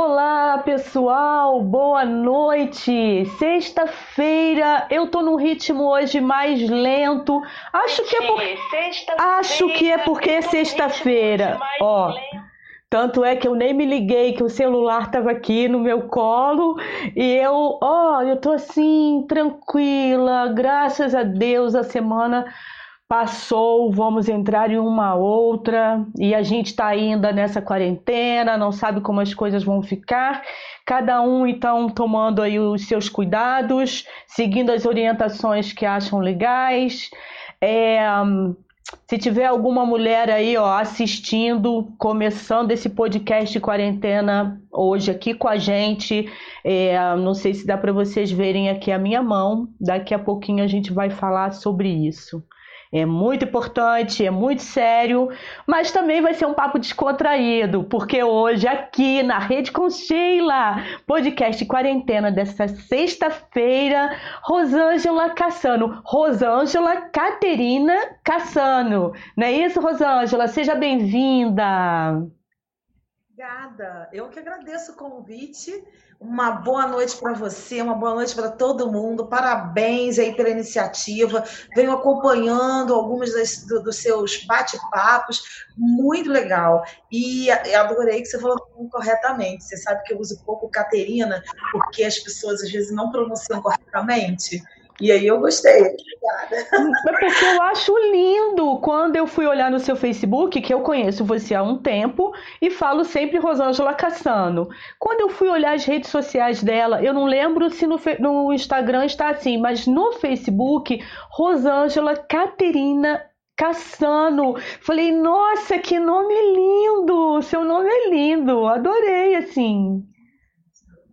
Olá, pessoal, boa noite. Sexta-feira, eu tô num ritmo hoje mais lento. Acho que é por... Acho que é porque é sexta-feira. Ó, tanto é que eu nem me liguei que o celular tava aqui no meu colo e eu, ó, eu tô assim tranquila, graças a Deus a semana passou, vamos entrar em uma outra e a gente está ainda nessa quarentena, não sabe como as coisas vão ficar. Cada um então tomando aí os seus cuidados, seguindo as orientações que acham legais. É, se tiver alguma mulher aí ó, assistindo, começando esse podcast de quarentena hoje aqui com a gente, é, não sei se dá para vocês verem aqui a minha mão. Daqui a pouquinho a gente vai falar sobre isso. É muito importante, é muito sério, mas também vai ser um papo descontraído, porque hoje aqui na Rede com Sheila, podcast quarentena dessa sexta-feira, Rosângela Cassano, Rosângela Caterina Cassano. Não é isso, Rosângela? Seja bem-vinda. Obrigada. Eu que agradeço o convite. Uma boa noite para você, uma boa noite para todo mundo. Parabéns aí pela iniciativa. Venho acompanhando alguns das, do, dos seus bate-papos, muito legal. E adorei que você falou corretamente. Você sabe que eu uso pouco Caterina, porque as pessoas às vezes não pronunciam corretamente. E aí eu gostei. Obrigada. É porque eu acho lindo quando eu fui olhar no seu Facebook, que eu conheço você há um tempo, e falo sempre Rosângela Cassano. Quando eu fui olhar as redes sociais dela, eu não lembro se no, no Instagram está assim, mas no Facebook, Rosângela Caterina Cassano. Falei, nossa, que nome lindo! Seu nome é lindo, adorei, assim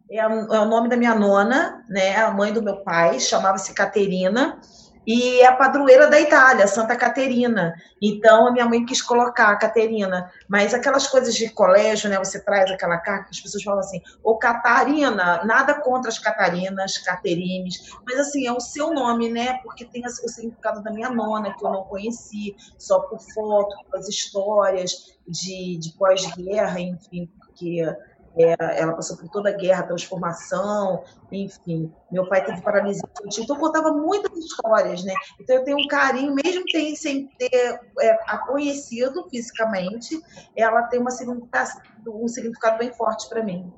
é, é o nome da minha nona, né, a mãe do meu pai, chamava-se Caterina, e é a padroeira da Itália, Santa Caterina. Então, a minha mãe quis colocar a Caterina. Mas aquelas coisas de colégio, né? Você traz aquela carta, as pessoas falam assim, ô Catarina, nada contra as Catarinas, Caterines, mas assim, é o seu nome, né? Porque tem o significado da minha nona, que eu não conheci, só por foto, as histórias de, de pós-guerra, enfim, porque ela passou por toda a guerra, transformação, enfim. Meu pai teve paralisia infantil, então contava muitas histórias, né? Então eu tenho um carinho, mesmo sem ter é, a conhecido fisicamente, ela tem uma um significado bem forte para mim.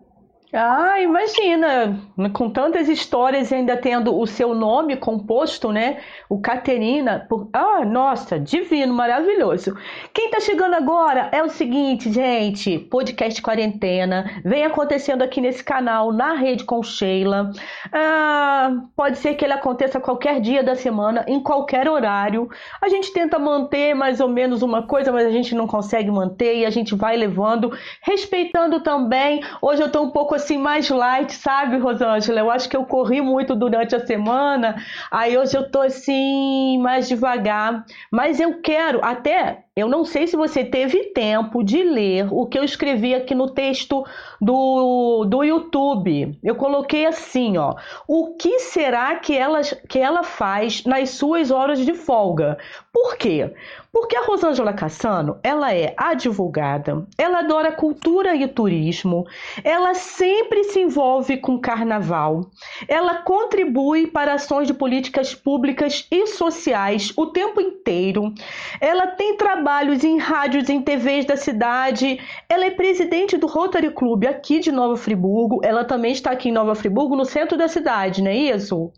Ah, imagina, com tantas histórias e ainda tendo o seu nome composto, né? O Caterina. Por... Ah, nossa, divino, maravilhoso. Quem tá chegando agora é o seguinte, gente: podcast quarentena vem acontecendo aqui nesse canal, na rede com Sheila. Ah, pode ser que ele aconteça qualquer dia da semana, em qualquer horário. A gente tenta manter mais ou menos uma coisa, mas a gente não consegue manter e a gente vai levando, respeitando também. Hoje eu tô um pouco assim mais light, sabe, Rosângela? Eu acho que eu corri muito durante a semana, aí hoje eu tô assim mais devagar, mas eu quero até eu não sei se você teve tempo de ler o que eu escrevi aqui no texto do, do YouTube. Eu coloquei assim, ó. O que será que ela, que ela faz nas suas horas de folga? Por quê? Porque a Rosângela Cassano, ela é advogada, ela adora cultura e turismo, ela sempre se envolve com carnaval, ela contribui para ações de políticas públicas e sociais o tempo inteiro, ela tem trabalho trabalhos em rádios, em TVs da cidade. Ela é presidente do Rotary Club aqui de Nova Friburgo. Ela também está aqui em Nova Friburgo, no centro da cidade, não é isso?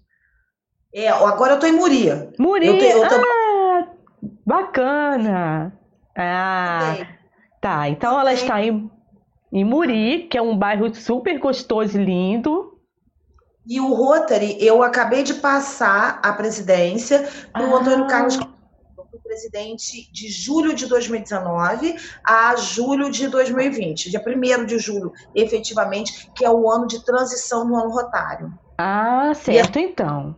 É, agora eu estou em Muria. Muria? Eu tô... Ah, bacana. Ah, tá. Então ela está em, em Muri, que é um bairro super gostoso e lindo. E o Rotary, eu acabei de passar a presidência para o ah. Antônio Carlos presidente de julho de 2019 a julho de 2020, dia 1 de julho, efetivamente, que é o ano de transição no ano rotário. Ah, certo, e, então.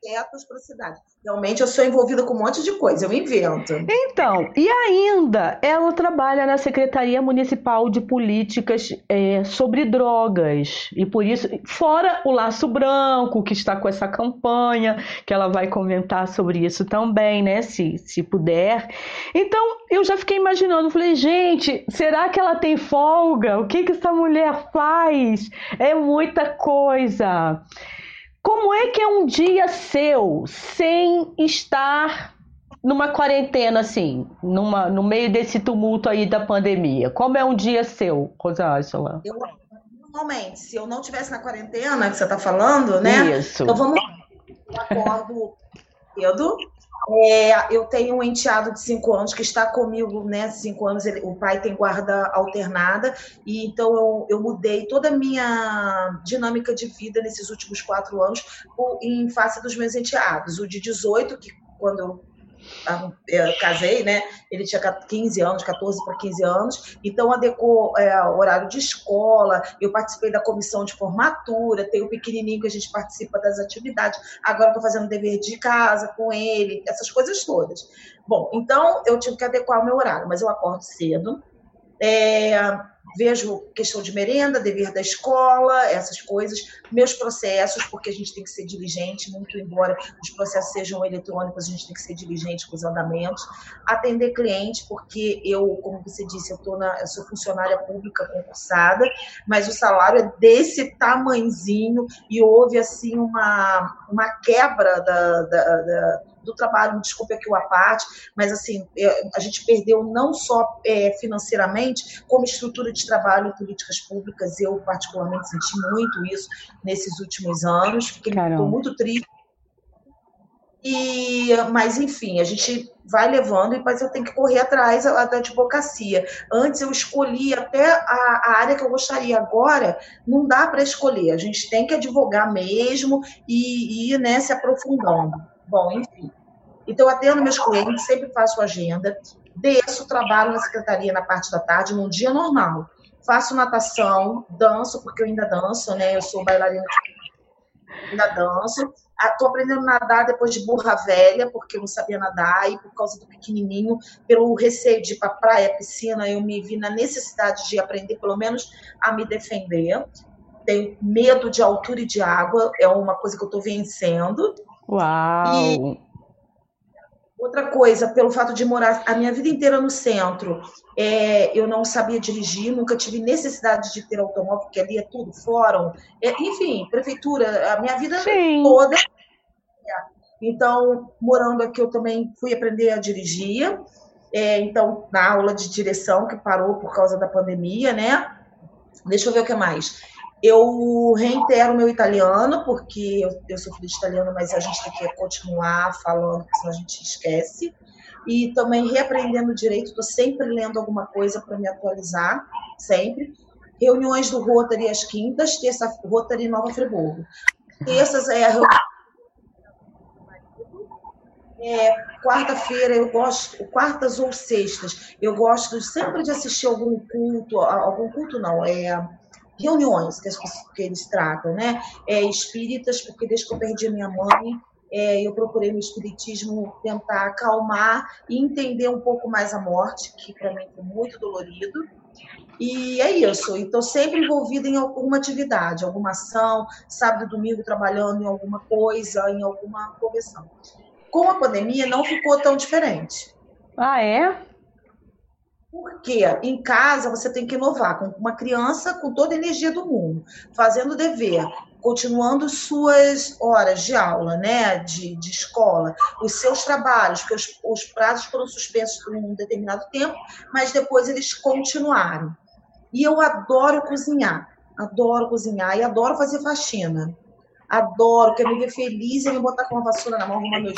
Projetos para a cidade. Realmente eu sou envolvida com um monte de coisa, eu invento. Então, e ainda ela trabalha na Secretaria Municipal de Políticas é, sobre Drogas. E por isso, fora o Laço Branco, que está com essa campanha, que ela vai comentar sobre isso também, né? Se, se puder. Então, eu já fiquei imaginando, falei, gente, será que ela tem folga? O que, que essa mulher faz? É muita coisa. Como é que é um dia seu sem estar numa quarentena assim, numa, no meio desse tumulto aí da pandemia? Como é um dia seu, Rosângela? Eu, normalmente, se eu não tivesse na quarentena, que você está falando, né? Isso. Então vamos. Eu acordo cedo, é, eu tenho um enteado de cinco anos que está comigo, né? Cinco anos, ele, o pai tem guarda alternada, e então eu, eu, mudei toda a minha dinâmica de vida nesses últimos quatro anos em face dos meus enteados. O de 18, que quando eu casei, né? Ele tinha 15 anos, 14 para 15 anos, então adequou é, horário de escola. Eu participei da comissão de formatura, tem o pequenininho que a gente participa das atividades. Agora estou fazendo dever de casa com ele, essas coisas todas. Bom, então eu tive que adequar o meu horário, mas eu acordo cedo. É, vejo questão de merenda, dever da escola, essas coisas, meus processos, porque a gente tem que ser diligente, muito embora os processos sejam eletrônicos, a gente tem que ser diligente com os andamentos, atender cliente, porque eu, como você disse, eu, tô na, eu sou funcionária pública concursada, mas o salário é desse tamanzinho e houve assim uma, uma quebra da, da, da do trabalho, desculpe aqui o a parte, mas assim, a gente perdeu não só é, financeiramente, como estrutura de trabalho e políticas públicas. Eu, particularmente, senti muito isso nesses últimos anos, fiquei muito triste. E, mas, enfim, a gente vai levando, mas eu tenho que correr atrás da advocacia. Antes eu escolhi até a, a área que eu gostaria, agora não dá para escolher, a gente tem que advogar mesmo e, e ir né, se aprofundando. Bom, enfim. Então, eu atendo meus clientes, sempre faço agenda, desço, trabalho na secretaria na parte da tarde, num dia normal. Faço natação, danço, porque eu ainda danço, né? Eu sou bailarina, ainda danço. Estou aprendendo a nadar depois de burra velha, porque eu não sabia nadar, e por causa do pequenininho, pelo receio de ir para praia, piscina, eu me vi na necessidade de aprender, pelo menos, a me defender. Tenho medo de altura e de água, é uma coisa que eu estou vencendo. Uau! E Outra coisa, pelo fato de morar a minha vida inteira no centro, é, eu não sabia dirigir, nunca tive necessidade de ter automóvel, porque ali é tudo fórum. É, enfim, prefeitura, a minha vida Sim. toda. Então, morando aqui, eu também fui aprender a dirigir. É, então, na aula de direção, que parou por causa da pandemia, né? Deixa eu ver o que mais. Eu reitero meu italiano, porque eu, eu sou filho de italiano, mas a gente tem que continuar falando, senão a gente esquece. E também reaprendendo direito, estou sempre lendo alguma coisa para me atualizar, sempre. Reuniões do Rotary às quintas, terça Rotary Nova Friburgo. Terças é a. É, quarta-feira eu gosto, quartas ou sextas, eu gosto sempre de assistir algum culto, algum culto não, é reuniões que, as, que eles tratam, né? É, espíritas, porque desde que eu perdi a minha mãe, é, eu procurei no espiritismo tentar acalmar e entender um pouco mais a morte, que para mim foi muito dolorido. E é isso. Estou sempre envolvida em alguma atividade, alguma ação, sábado e domingo trabalhando em alguma coisa, em alguma convenção. Com a pandemia não ficou tão diferente. Ah, é? Porque em casa você tem que inovar com uma criança com toda a energia do mundo, fazendo dever, continuando suas horas de aula, né, de, de escola, os seus trabalhos, porque os, os prazos foram suspensos por um determinado tempo, mas depois eles continuaram. E eu adoro cozinhar, adoro cozinhar e adoro fazer faxina. Adoro, quero me ver feliz e me botar com uma vassoura na mão, arrumar meus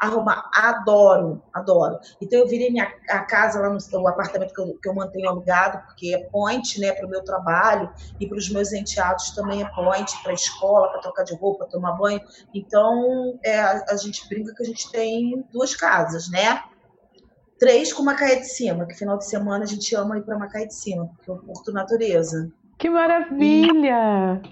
arrumar. Adoro, adoro. Então eu virei minha a casa lá no apartamento que eu, que eu mantenho alugado, porque é point, né, para o meu trabalho e para os meus enteados também é point, para a escola, para trocar de roupa, tomar banho. Então é, a, a, gente brinca que a gente tem duas casas, né? Três com Macaé de Cima, que final de semana a gente ama ir para Macaé de Cima, porque eu curto natureza. Que maravilha!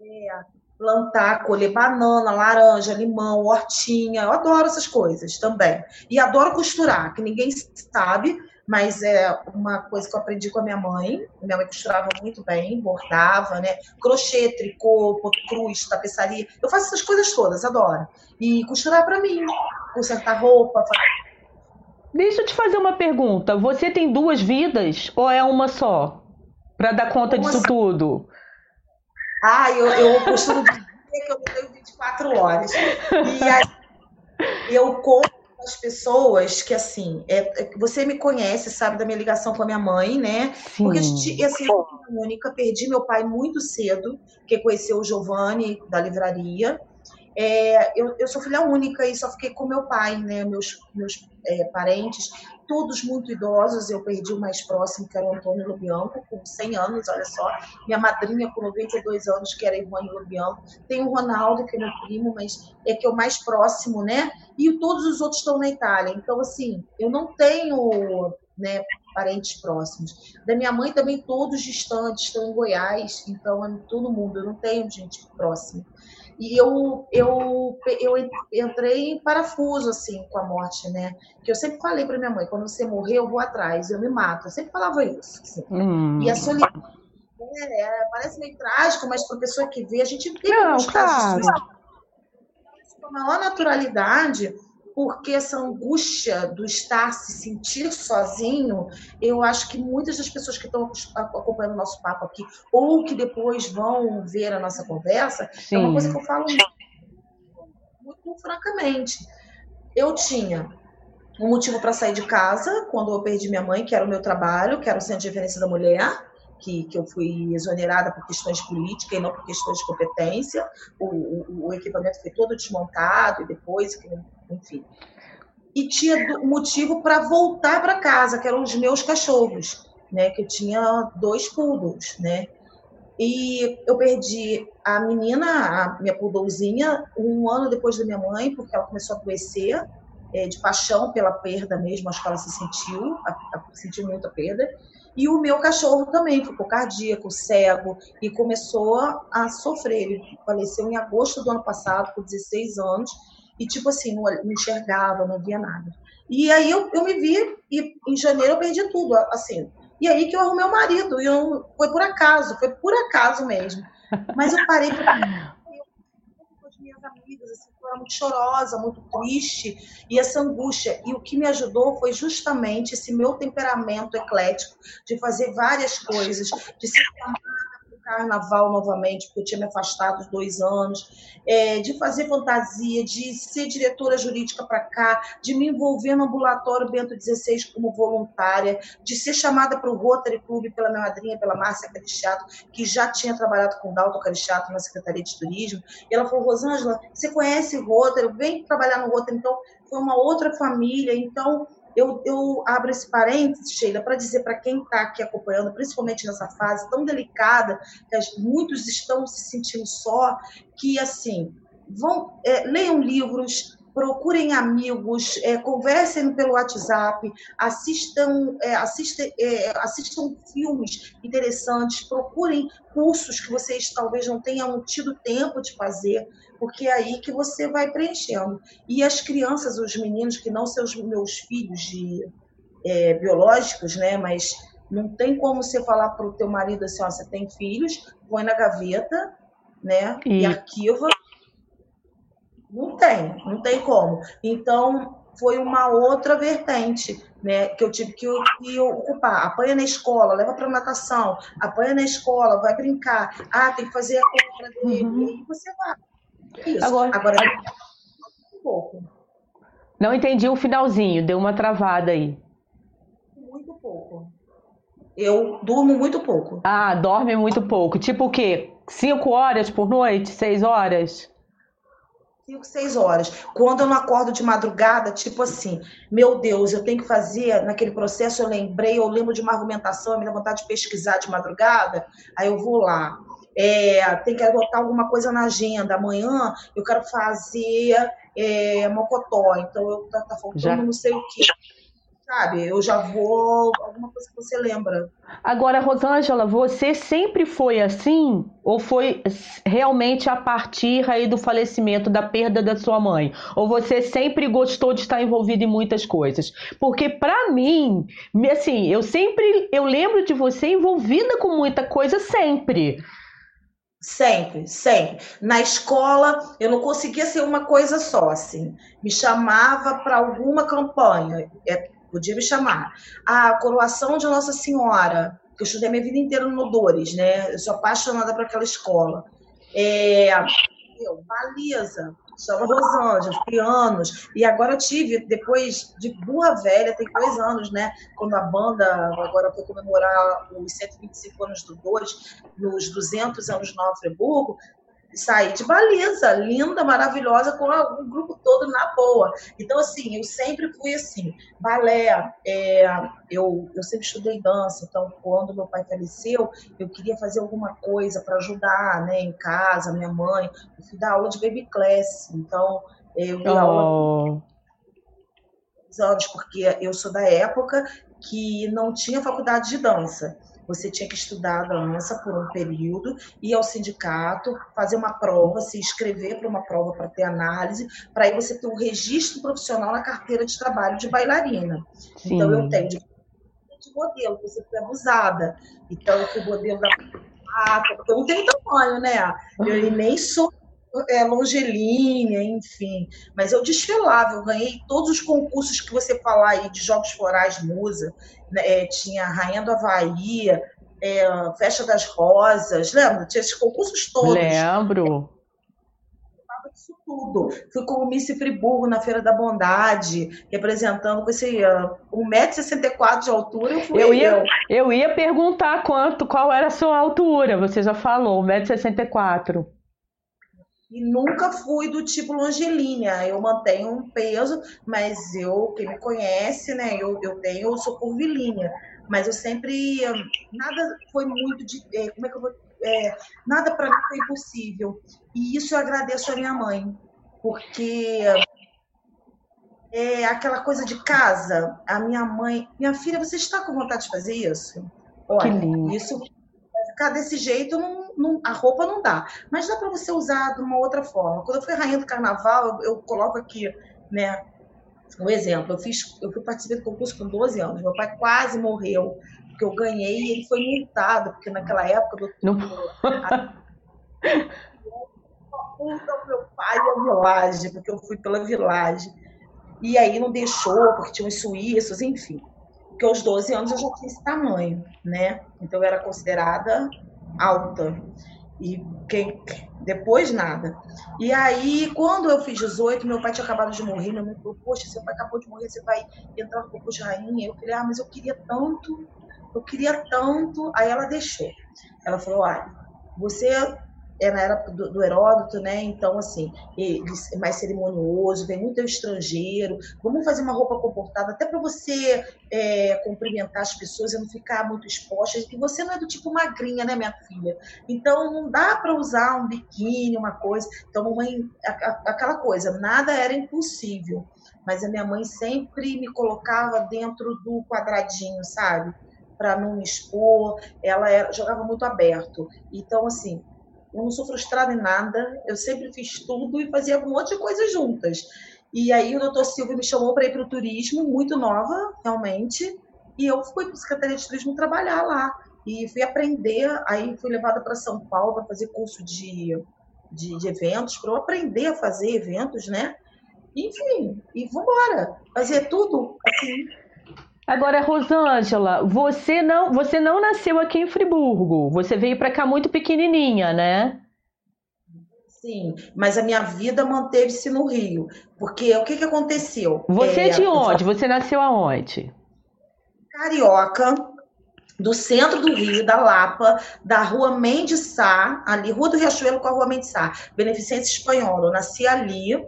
E, é, plantar, colher banana, laranja, limão, hortinha. Eu adoro essas coisas também. E adoro costurar, que ninguém sabe, mas é uma coisa que eu aprendi com a minha mãe. Minha mãe costurava muito bem, bordava, né? Crochê, tricô, ponto cruz, tapeçaria. Eu faço essas coisas todas, adoro. E costurar para mim, consertar roupa. Deixa eu te fazer uma pergunta. Você tem duas vidas ou é uma só? Para dar conta uma disso só. tudo? Ah, eu, eu costumo dizer que eu tenho 24 horas. E aí eu conto as pessoas que, assim, é, é, você me conhece, sabe da minha ligação com a minha mãe, né? Sim. Porque, assim, eu fui única, perdi meu pai muito cedo, que conheceu o Giovanni da livraria. É, eu, eu sou filha única e só fiquei com meu pai, né? Meus, meus é, parentes, todos muito idosos. Eu perdi o mais próximo, que era o Antônio Lubianco, com 100 anos, olha só. Minha madrinha, com 92 anos, que era Ivone Lubianco. Tem o Ronaldo, que é meu primo, mas é que é o mais próximo, né? E todos os outros estão na Itália. Então, assim, eu não tenho né, parentes próximos. Da minha mãe também todos distantes, estão em Goiás, então é todo mundo, eu não tenho gente próxima. E eu, eu, eu entrei em parafuso, assim, com a morte, né? Que eu sempre falei para minha mãe, quando você morrer, eu vou atrás, eu me mato. Eu sempre falava isso. Assim. Hum. E a solidão, é, é, parece meio trágico, mas para pessoa que vê, a gente tem Não, claro. casos com a maior naturalidade, porque essa angústia do estar se sentir sozinho, eu acho que muitas das pessoas que estão acompanhando o nosso papo aqui, ou que depois vão ver a nossa conversa, Sim. é uma coisa que eu falo muito, muito francamente. Eu tinha um motivo para sair de casa quando eu perdi minha mãe, que era o meu trabalho, que era o Centro de Referência da Mulher que, que eu fui exonerada por questões políticas e não por questões de competência. O, o, o equipamento foi todo desmontado e depois, enfim. E tinha motivo para voltar para casa, que eram os meus cachorros, né? Que eu tinha dois poodles, né? E eu perdi a menina, a minha poodlezinha, um ano depois da minha mãe, porque ela começou a adoecer, é, de paixão pela perda mesmo, acho que ela se sentiu, a, a, sentiu muita perda. E o meu cachorro também ficou cardíaco, cego e começou a sofrer. Ele faleceu em agosto do ano passado, com 16 anos, e tipo assim, não, não enxergava, não via nada. E aí eu, eu me vi, e em janeiro eu perdi tudo, assim. E aí que eu arrumei o marido, e eu, foi por acaso, foi por acaso mesmo. Mas eu parei para minhas amigas, assim, eu era muito chorosa, muito triste, e essa angústia. E o que me ajudou foi justamente esse meu temperamento eclético, de fazer várias coisas, de ser amada carnaval novamente, porque eu tinha me afastado dois anos, é, de fazer fantasia, de ser diretora jurídica para cá, de me envolver no ambulatório Bento XVI como voluntária, de ser chamada para o Rotary Club pela minha madrinha, pela Márcia Carichato, que já tinha trabalhado com o Dalton Carichato na Secretaria de Turismo. E ela falou, Rosângela, você conhece Rotary? Vem trabalhar no Rotary. Então, foi uma outra família. Então, eu, eu abro esse parênteses, Sheila, para dizer para quem está aqui acompanhando, principalmente nessa fase tão delicada, que muitos estão se sentindo só, que assim, vão, é, leiam livros, procurem amigos, é, conversem pelo WhatsApp, assistam, é, assistam, é, assistam filmes interessantes, procurem cursos que vocês talvez não tenham tido tempo de fazer, porque é aí que você vai preenchendo. E as crianças, os meninos que não são os meus filhos de, é, biológicos, né, mas não tem como você falar para o teu marido assim, ó, você tem filhos, põe na gaveta, né, e, e arquiva não tem, não tem como. Então, foi uma outra vertente, né, que eu tive que, que ocupar. Apanha na escola, leva para natação, apanha na escola, vai brincar. Ah, tem que fazer a compra dele, uhum. e você vai. Isso. Agora, Agora um pouco. Não entendi o finalzinho, deu uma travada aí. Muito pouco. Eu durmo muito pouco. Ah, dorme muito pouco. Tipo o quê? Cinco horas por noite? Seis horas? 5, 6 horas. Quando eu não acordo de madrugada, tipo assim, meu Deus, eu tenho que fazer, naquele processo eu lembrei, eu lembro de uma argumentação, me dá vontade de pesquisar de madrugada, aí eu vou lá. É, tem que adotar alguma coisa na agenda. Amanhã eu quero fazer é, mocotó, então eu, tá, tá faltando Já. não sei o quê. Sabe? Eu já vou. Alguma coisa que você lembra. Agora, Rosângela, você sempre foi assim? Ou foi realmente a partir aí do falecimento, da perda da sua mãe? Ou você sempre gostou de estar envolvida em muitas coisas? Porque para mim, assim, eu sempre, eu lembro de você envolvida com muita coisa sempre. Sempre, sempre. Na escola, eu não conseguia ser uma coisa só, assim. Me chamava para alguma campanha. É, podia me chamar. A coroação de Nossa Senhora, que eu estudei minha vida inteira no Dores, né? Eu sou apaixonada por aquela escola. É, eu, baliza, chama Rosângela, fui anos. E agora tive, depois de burra velha, tem dois anos, né? Quando a banda agora foi comemorar os 125 anos do Dores, nos 200 anos de Nova Friburgo, sair de baliza, linda, maravilhosa, com o grupo todo na boa. Então, assim, eu sempre fui assim, balé, é, eu, eu sempre estudei dança, então, quando meu pai faleceu, eu queria fazer alguma coisa para ajudar, né, em casa, minha mãe, eu fui dar aula de baby class, então, eu dei oh. aula anos, porque eu sou da época que não tinha faculdade de dança você tinha que estudar dança por um período, ir ao sindicato, fazer uma prova, se inscrever para uma prova para ter análise, para aí você ter um registro profissional na carteira de trabalho de bailarina. Sim. Então, eu tenho de, de modelo, você foi abusada. Então, eu fui modelo da porque eu não tenho tamanho, né? Eu nem sou é, longelínea, enfim. Mas eu desfilava, eu ganhei todos os concursos que você falar aí de Jogos Florais Musa. Né? É, tinha Rainha do Havaí, é, Festa das Rosas, lembra? Tinha esses concursos todos. Lembro. Isso tudo. Fui com o Miss Friburgo na Feira da Bondade, representando com esse uh, 1,64m de altura. Eu, fui eu, ia, eu. eu ia perguntar quanto, qual era a sua altura, você já falou, 1,64m. E nunca fui do tipo longelínea. Eu mantenho um peso, mas eu, quem me conhece, né, eu, eu tenho, eu sou curvilínea. Mas eu sempre. Nada foi muito de. É, como é que eu vou. É, nada para mim foi impossível. E isso eu agradeço a minha mãe, porque é aquela coisa de casa. A minha mãe. Minha filha, você está com vontade de fazer isso? Olha, isso ficar desse jeito, não, não, a roupa não dá. Mas dá para você usar de uma outra forma. Quando eu fui rainha do carnaval, eu, eu coloco aqui, né? Um exemplo, eu fiz, eu fui participar do concurso com 12 anos. Meu pai quase morreu, porque eu ganhei e ele foi multado, porque naquela época do. Não. o meu pai a vilagem, porque eu fui pela vilagem. E aí não deixou, porque tinha uns suíços, enfim porque aos 12 anos eu já tinha esse tamanho, né? Então eu era considerada alta. E quem depois nada. E aí, quando eu fiz 18, meu pai tinha acabado de morrer, minha mãe falou: "Poxa, seu pai acabou de morrer, você vai entrar no concurso de rainha". Eu falei: "Ah, mas eu queria tanto, eu queria tanto". Aí ela deixou. Ela falou: "Olha, você é na era do, do, Heródoto, né? Então, assim, é mais cerimonioso, vem muito estrangeiro. Vamos fazer uma roupa comportada, até para você é, cumprimentar as pessoas e não ficar muito exposta. E você não é do tipo magrinha, né, minha filha? Então, não dá para usar um biquíni, uma coisa. Então, mamãe, aquela coisa, nada era impossível. Mas a minha mãe sempre me colocava dentro do quadradinho, sabe? Para não me expor. Ela era, jogava muito aberto. Então, assim, eu não sou frustrada em nada, eu sempre fiz tudo e fazia um monte de coisas juntas. E aí o doutor Silvio me chamou para ir para o turismo, muito nova, realmente, e eu fui para a Secretaria de Turismo trabalhar lá. E fui aprender, aí fui levada para São Paulo para fazer curso de, de, de eventos, para eu aprender a fazer eventos, né? Enfim, e vambora, fazer tudo assim, Agora, Rosângela, você não, você não nasceu aqui em Friburgo. Você veio para cá muito pequenininha, né? Sim, mas a minha vida manteve-se no Rio. Porque o que, que aconteceu? Você é, de onde? Você nasceu aonde? Carioca, do centro do Rio, da Lapa, da rua Mendes Sá, ali, Rua do Riachuelo com a rua Mendes Sá, Beneficência Espanhola. Eu nasci ali,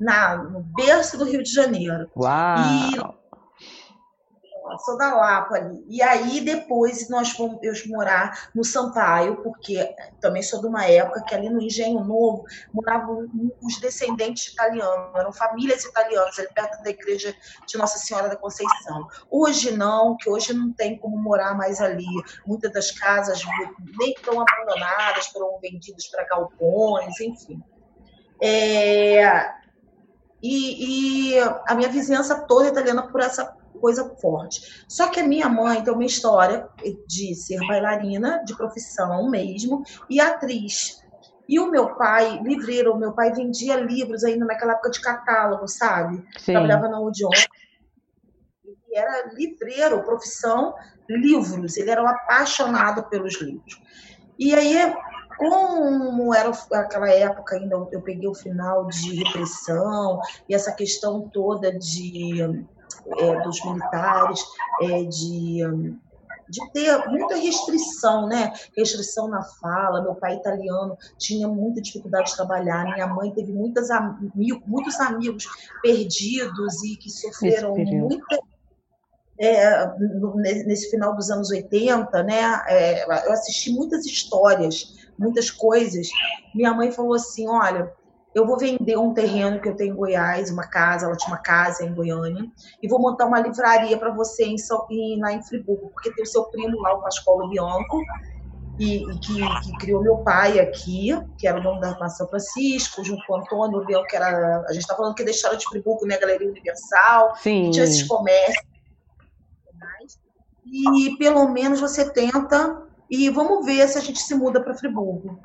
na, no berço do Rio de Janeiro. Uau! E sou da Lapa ali. E aí depois nós fomos eu morar no Sampaio, porque também sou de uma época que ali no Engenho Novo moravam os descendentes italianos, eram famílias italianas, ali perto da igreja de Nossa Senhora da Conceição. Hoje não, que hoje não tem como morar mais ali. Muitas das casas nem estão abandonadas, foram vendidas para galpões, enfim. É, e, e, a minha vizinhança toda é italiana por essa coisa forte. Só que a minha mãe tem uma história de ser bailarina, de profissão mesmo, e atriz. E o meu pai, livreiro, o meu pai vendia livros ainda naquela época de catálogo, sabe? Sim. Trabalhava na Odeon. Ele era livreiro, profissão, livros. Ele era um apaixonado pelos livros. E aí como era aquela época ainda, eu peguei o final de repressão e essa questão toda de é, dos militares, é, de, de ter muita restrição, né? Restrição na fala. Meu pai italiano tinha muita dificuldade de trabalhar. Minha mãe teve muitas, muitos amigos perdidos e que sofreram muita é, nesse final dos anos 80, né? É, eu assisti muitas histórias muitas coisas. Minha mãe falou assim: olha, eu vou vender um terreno que eu tenho em Goiás, uma casa, ela tinha uma casa em Goiânia, e vou montar uma livraria para você em, em, lá em Friburgo, porque tem o seu primo lá, o Pascoal Bianco, e, e que, que, criou meu pai aqui, que era o dono da São Francisco, junto com o Antônio Leão, que era. A gente está falando que deixaram de Friburgo, né? Galeria Universal, Sim. tinha esses comércios. E pelo menos você tenta e vamos ver se a gente se muda para Friburgo.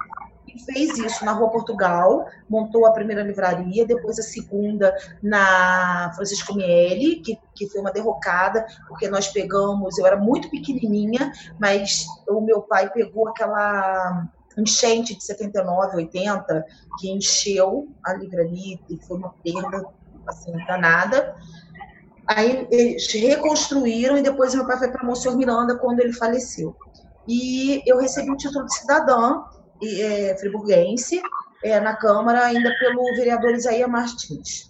Fez isso na Rua Portugal, montou a primeira livraria, depois a segunda na Francisco Miele, que, que foi uma derrocada, porque nós pegamos, eu era muito pequenininha, mas o meu pai pegou aquela enchente de 79, 80, que encheu a livraria e foi uma perda assim, danada. Aí eles reconstruíram e depois meu pai foi para Monsenhor Miranda quando ele faleceu e eu recebi o título de cidadã é, friburguense é, na Câmara, ainda pelo vereador Isaías Martins,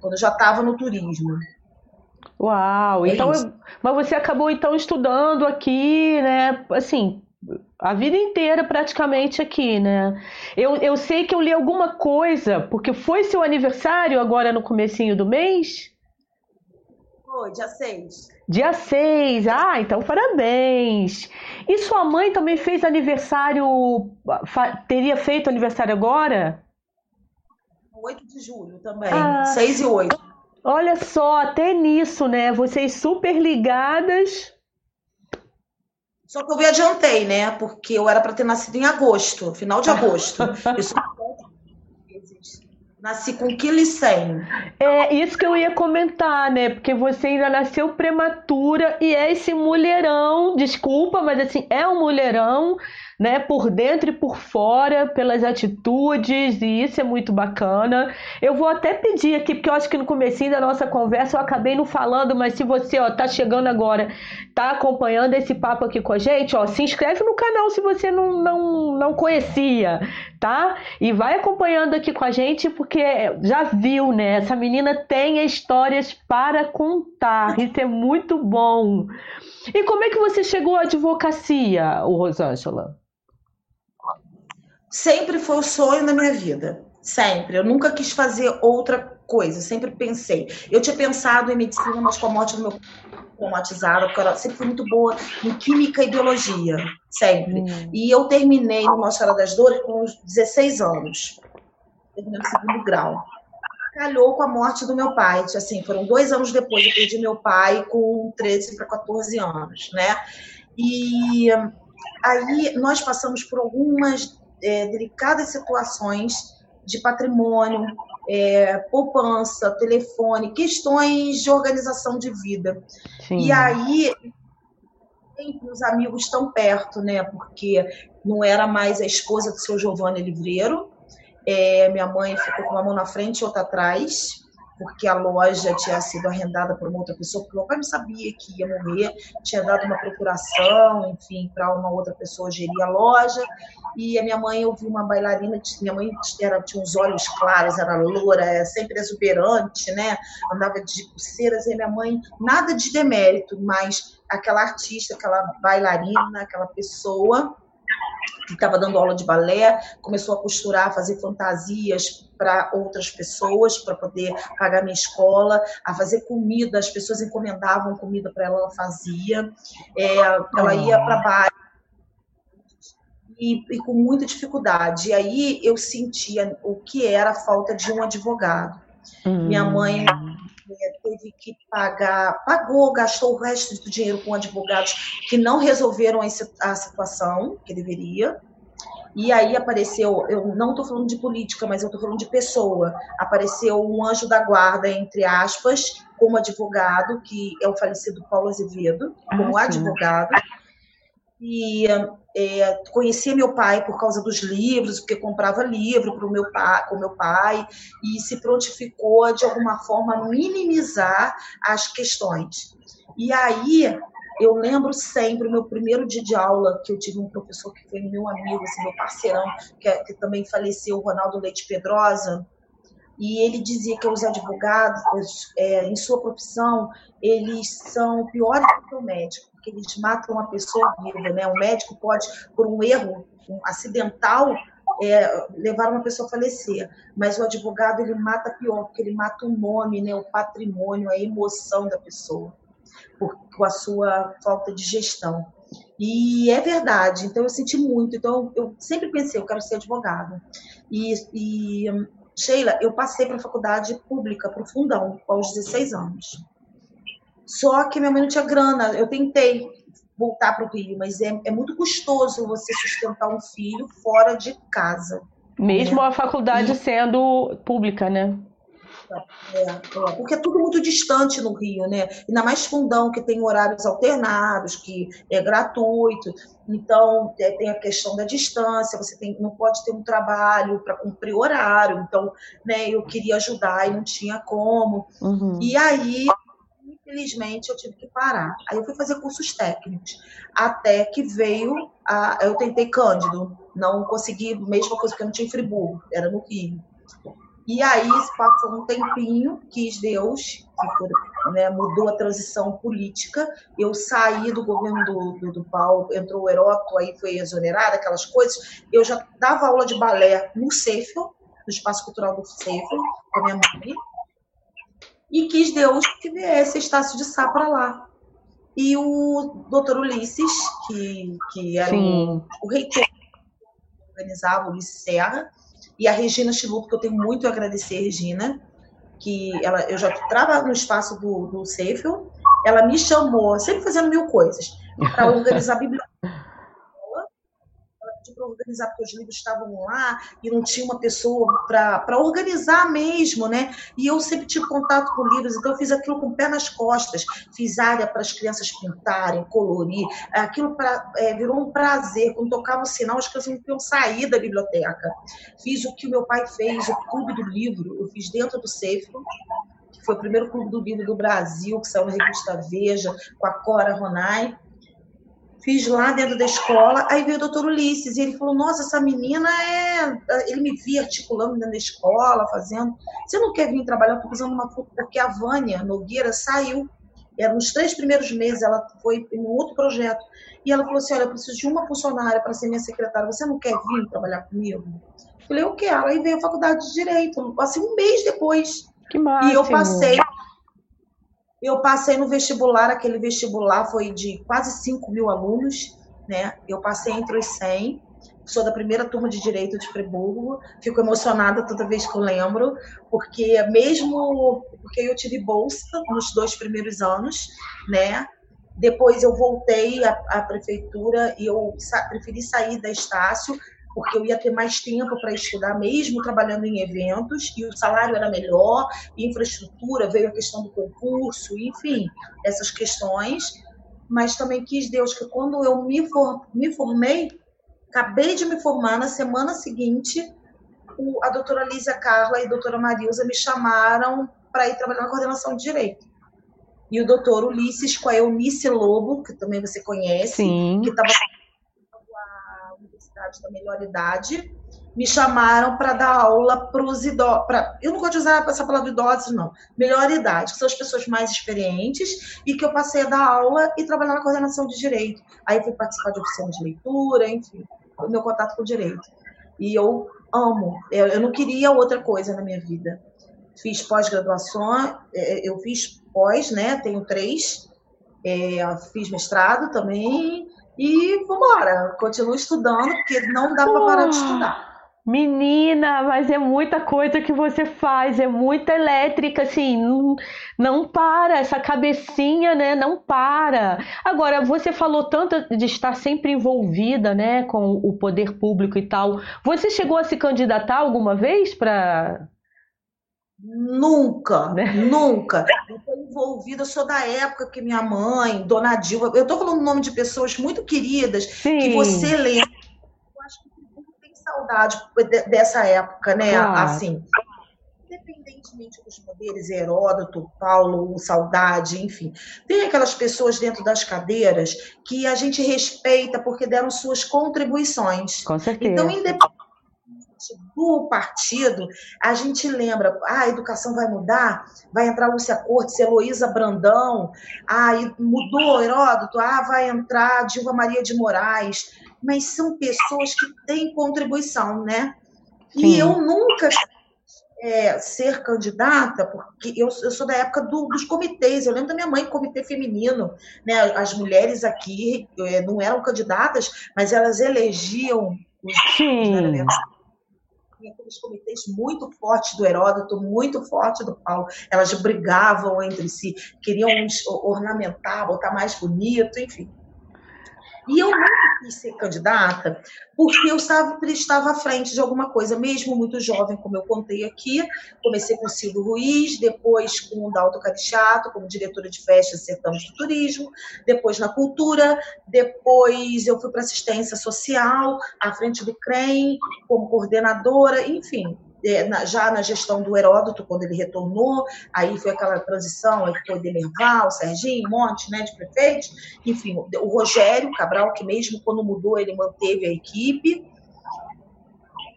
quando eu já estava no turismo. Uau! É então, mas você acabou então estudando aqui, né? Assim, a vida inteira praticamente aqui, né? Eu, eu sei que eu li alguma coisa, porque foi seu aniversário agora no comecinho do mês? Foi, dia 6. Dia 6. Ah, então parabéns. E sua mãe também fez aniversário, teria feito aniversário agora? 8 de julho também, ah, 6 e 8. Olha só, até nisso, né? Vocês super ligadas. Só que eu me adiantei, né? Porque eu era para ter nascido em agosto, final de agosto. Eu sou Nasci com 1,1 kg. É isso que eu ia comentar, né? Porque você ainda nasceu prematura e é esse mulherão, desculpa, mas assim, é um mulherão né, por dentro e por fora, pelas atitudes, e isso é muito bacana. Eu vou até pedir aqui, porque eu acho que no começo da nossa conversa eu acabei não falando, mas se você, ó, tá chegando agora, tá acompanhando esse papo aqui com a gente, ó, se inscreve no canal se você não, não, não conhecia, tá? E vai acompanhando aqui com a gente, porque já viu, né? Essa menina tem histórias para contar, isso é muito bom. E como é que você chegou à advocacia, o Rosângela? Sempre foi o sonho da minha vida. Sempre. Eu nunca quis fazer outra coisa. Sempre pensei. Eu tinha pensado em medicina, mas com a morte do meu traumatizada, porque eu sempre fui muito boa em química e biologia. Sempre. Hum. E eu terminei no Nossa Senhora das Dores com uns 16 anos. Terminei no segundo grau. Calhou com a morte do meu pai. Assim, foram dois anos depois. Eu perdi meu pai com 13 para 14 anos, né? E aí nós passamos por algumas é, delicadas situações de patrimônio, é, poupança, telefone, questões de organização de vida. Sim. E aí, sempre os amigos estão perto, né? Porque não era mais a esposa do seu Giovanni Livreiro. É, minha mãe ficou com uma mão na frente e outra atrás porque a loja tinha sido arrendada por uma outra pessoa, porque meu pai não sabia que ia morrer, tinha dado uma procuração, enfim, para uma outra pessoa gerir a loja. e a minha mãe, eu vi uma bailarina, minha mãe era, tinha uns olhos claros, era loura, é sempre exuberante, né? Andava de pulseiras, e minha mãe, nada de demérito, mas aquela artista, aquela bailarina, aquela pessoa estava dando aula de balé, começou a costurar, a fazer fantasias para outras pessoas, para poder pagar minha escola, a fazer comida, as pessoas encomendavam comida para ela, ela fazia, é, ela ia para baixo. E, e, com muita dificuldade. E aí eu sentia o que era a falta de um advogado. Hum. Minha mãe teve que pagar, pagou, gastou o resto do dinheiro com advogados que não resolveram a situação que deveria. E aí apareceu, eu não estou falando de política, mas eu estou falando de pessoa. Apareceu um anjo da guarda, entre aspas, como advogado, que é o falecido Paulo Azevedo, como ah, advogado. E é, conhecia meu pai por causa dos livros, porque comprava livro para o meu pai, com meu pai, e se prontificou de alguma forma minimizar as questões. E aí eu lembro sempre, o meu primeiro dia de aula, que eu tive um professor que foi meu amigo, assim, meu parceirão, que, é, que também faleceu, o Ronaldo Leite Pedrosa, e ele dizia que os advogados, é, em sua profissão, eles são piores do que o médico, porque eles matam uma pessoa viva, né? O médico pode, por um erro um acidental, é, levar uma pessoa a falecer, mas o advogado ele mata pior, porque ele mata o nome, né? O patrimônio, a emoção da pessoa por, com a sua falta de gestão. E é verdade, então eu senti muito. Então eu sempre pensei, eu quero ser advogada. E, e Sheila, eu passei para a faculdade pública, para o fundão, aos 16 anos. Só que minha mãe não tinha grana. Eu tentei voltar para o Rio, mas é, é, muito custoso você sustentar um filho fora de casa. Mesmo né? a faculdade e... sendo pública, né? É, é, porque é tudo muito distante no Rio, né? Ainda mais fundão, que tem horários alternados, que é gratuito. Então, é, tem a questão da distância, você tem, não pode ter um trabalho para cumprir horário. Então, né, eu queria ajudar e não tinha como. Uhum. E aí, infelizmente, eu tive que parar. Aí eu fui fazer cursos técnicos. Até que veio, a, eu tentei Cândido. Não consegui, mesma coisa, eu não tinha em Friburgo, era no Rio. E aí, passou um tempinho, quis Deus, que né, mudou a transição política. Eu saí do governo do, do, do Paulo, entrou o Heródoto, aí foi exonerada, aquelas coisas. Eu já dava aula de balé no Ceifel, no Espaço Cultural do Ceifel, com a minha mãe. E quis Deus que viesse Estácio de Sá para lá. E o doutor Ulisses, que, que era o, o reitor que organizava, o Ulisses Serra, e a Regina Chilupo, que eu tenho muito a agradecer, Regina, que ela, eu já trabalho no espaço do, do Seifel, ela me chamou, sempre fazendo mil coisas, para organizar a biblioteca para organizar, porque os livros estavam lá e não tinha uma pessoa para organizar mesmo, né? E eu sempre tive contato com livros, então eu fiz aquilo com o pé nas costas, fiz área para as crianças pintarem, colorir, aquilo pra, é, virou um prazer. Quando tocava o sinal, as crianças não queriam sair da biblioteca. Fiz o que meu pai fez, o Clube do Livro, eu fiz dentro do Safe, que foi o primeiro clube do livro do Brasil, que saiu na revista Veja, com a Cora Ronai fiz lá dentro da escola, aí veio o doutor Ulisses, e ele falou, nossa, essa menina é... Ele me via articulando dentro da escola, fazendo... Você não quer vir trabalhar? Eu estou uma porque a Vânia Nogueira saiu, era nos três primeiros meses, ela foi em um outro projeto, e ela falou assim, olha, eu preciso de uma funcionária para ser minha secretária, você não quer vir trabalhar comigo? Eu falei, eu quero. Aí veio a faculdade de Direito, assim, um mês depois. Que máximo. E eu passei eu passei no vestibular, aquele vestibular foi de quase 5 mil alunos, né? Eu passei entre os 100, sou da primeira turma de Direito de Friburgo, fico emocionada toda vez que eu lembro, porque mesmo porque eu tive bolsa nos dois primeiros anos, né? Depois eu voltei à, à prefeitura e eu sa preferi sair da Estácio porque eu ia ter mais tempo para estudar, mesmo trabalhando em eventos, e o salário era melhor, infraestrutura, veio a questão do concurso, enfim, essas questões. Mas também quis Deus que quando eu me, for, me formei, acabei de me formar, na semana seguinte, o, a doutora Lísia Carla e a doutora Marilza me chamaram para ir trabalhar na coordenação de direito. E o doutor Ulisses com a Eunice Lobo, que também você conhece, Sim. que estava da melhor idade, me chamaram para dar aula para os idosos. Pra, eu não gosto de usar essa palavra idosos, não. Melhor idade, que são as pessoas mais experientes, e que eu passei a dar aula e trabalhar na coordenação de direito. Aí fui participar de oficina de leitura, enfim, o meu contato com o direito. E eu amo. Eu, eu não queria outra coisa na minha vida. Fiz pós-graduação, é, eu fiz pós, né? Tenho três. É, fiz mestrado também. E vamos embora, continuo estudando, porque não dá para parar de estudar. Menina, mas é muita coisa que você faz, é muita elétrica, assim, não, não para, essa cabecinha, né, não para. Agora, você falou tanto de estar sempre envolvida, né, com o poder público e tal. Você chegou a se candidatar alguma vez para Nunca, né? nunca. Eu estou envolvida, eu sou da época que minha mãe, Dona Dilma, eu estou falando o nome de pessoas muito queridas Sim. que você lembra saudade dessa época, né? Assim, independentemente dos poderes, Heródoto, Paulo, Saudade, enfim, tem aquelas pessoas dentro das cadeiras que a gente respeita porque deram suas contribuições. Com certeza. Então, independente do partido, a gente lembra, ah, a educação vai mudar, vai entrar Lúcia Cortes, Heloísa Brandão, ah, mudou Heródoto, ah, vai entrar Dilma Maria de Moraes, mas são pessoas que têm contribuição, né? Sim. E eu nunca é, ser candidata, porque eu, eu sou da época do, dos comitês. Eu lembro da minha mãe, comitê feminino, né? As mulheres aqui é, não eram candidatas, mas elas elegiam os Sim. Aqueles comitês muito fortes do Heródoto, muito forte do Paulo. Elas brigavam entre si, queriam ornamentar, botar mais bonito, enfim. E eu nunca quis ser candidata porque eu estava, estava à frente de alguma coisa, mesmo muito jovem, como eu contei aqui. Comecei com o Silvio Ruiz, depois com o Dalto Carichato, como diretora de festas e certames do turismo, depois na cultura, depois eu fui para assistência social, à frente do CREM, como coordenadora, enfim é, já na gestão do Heródoto, quando ele retornou, aí foi aquela transição, aí foi Demerval, Serginho, Monte, né, de prefeitos, enfim, o Rogério Cabral, que mesmo quando mudou, ele manteve a equipe,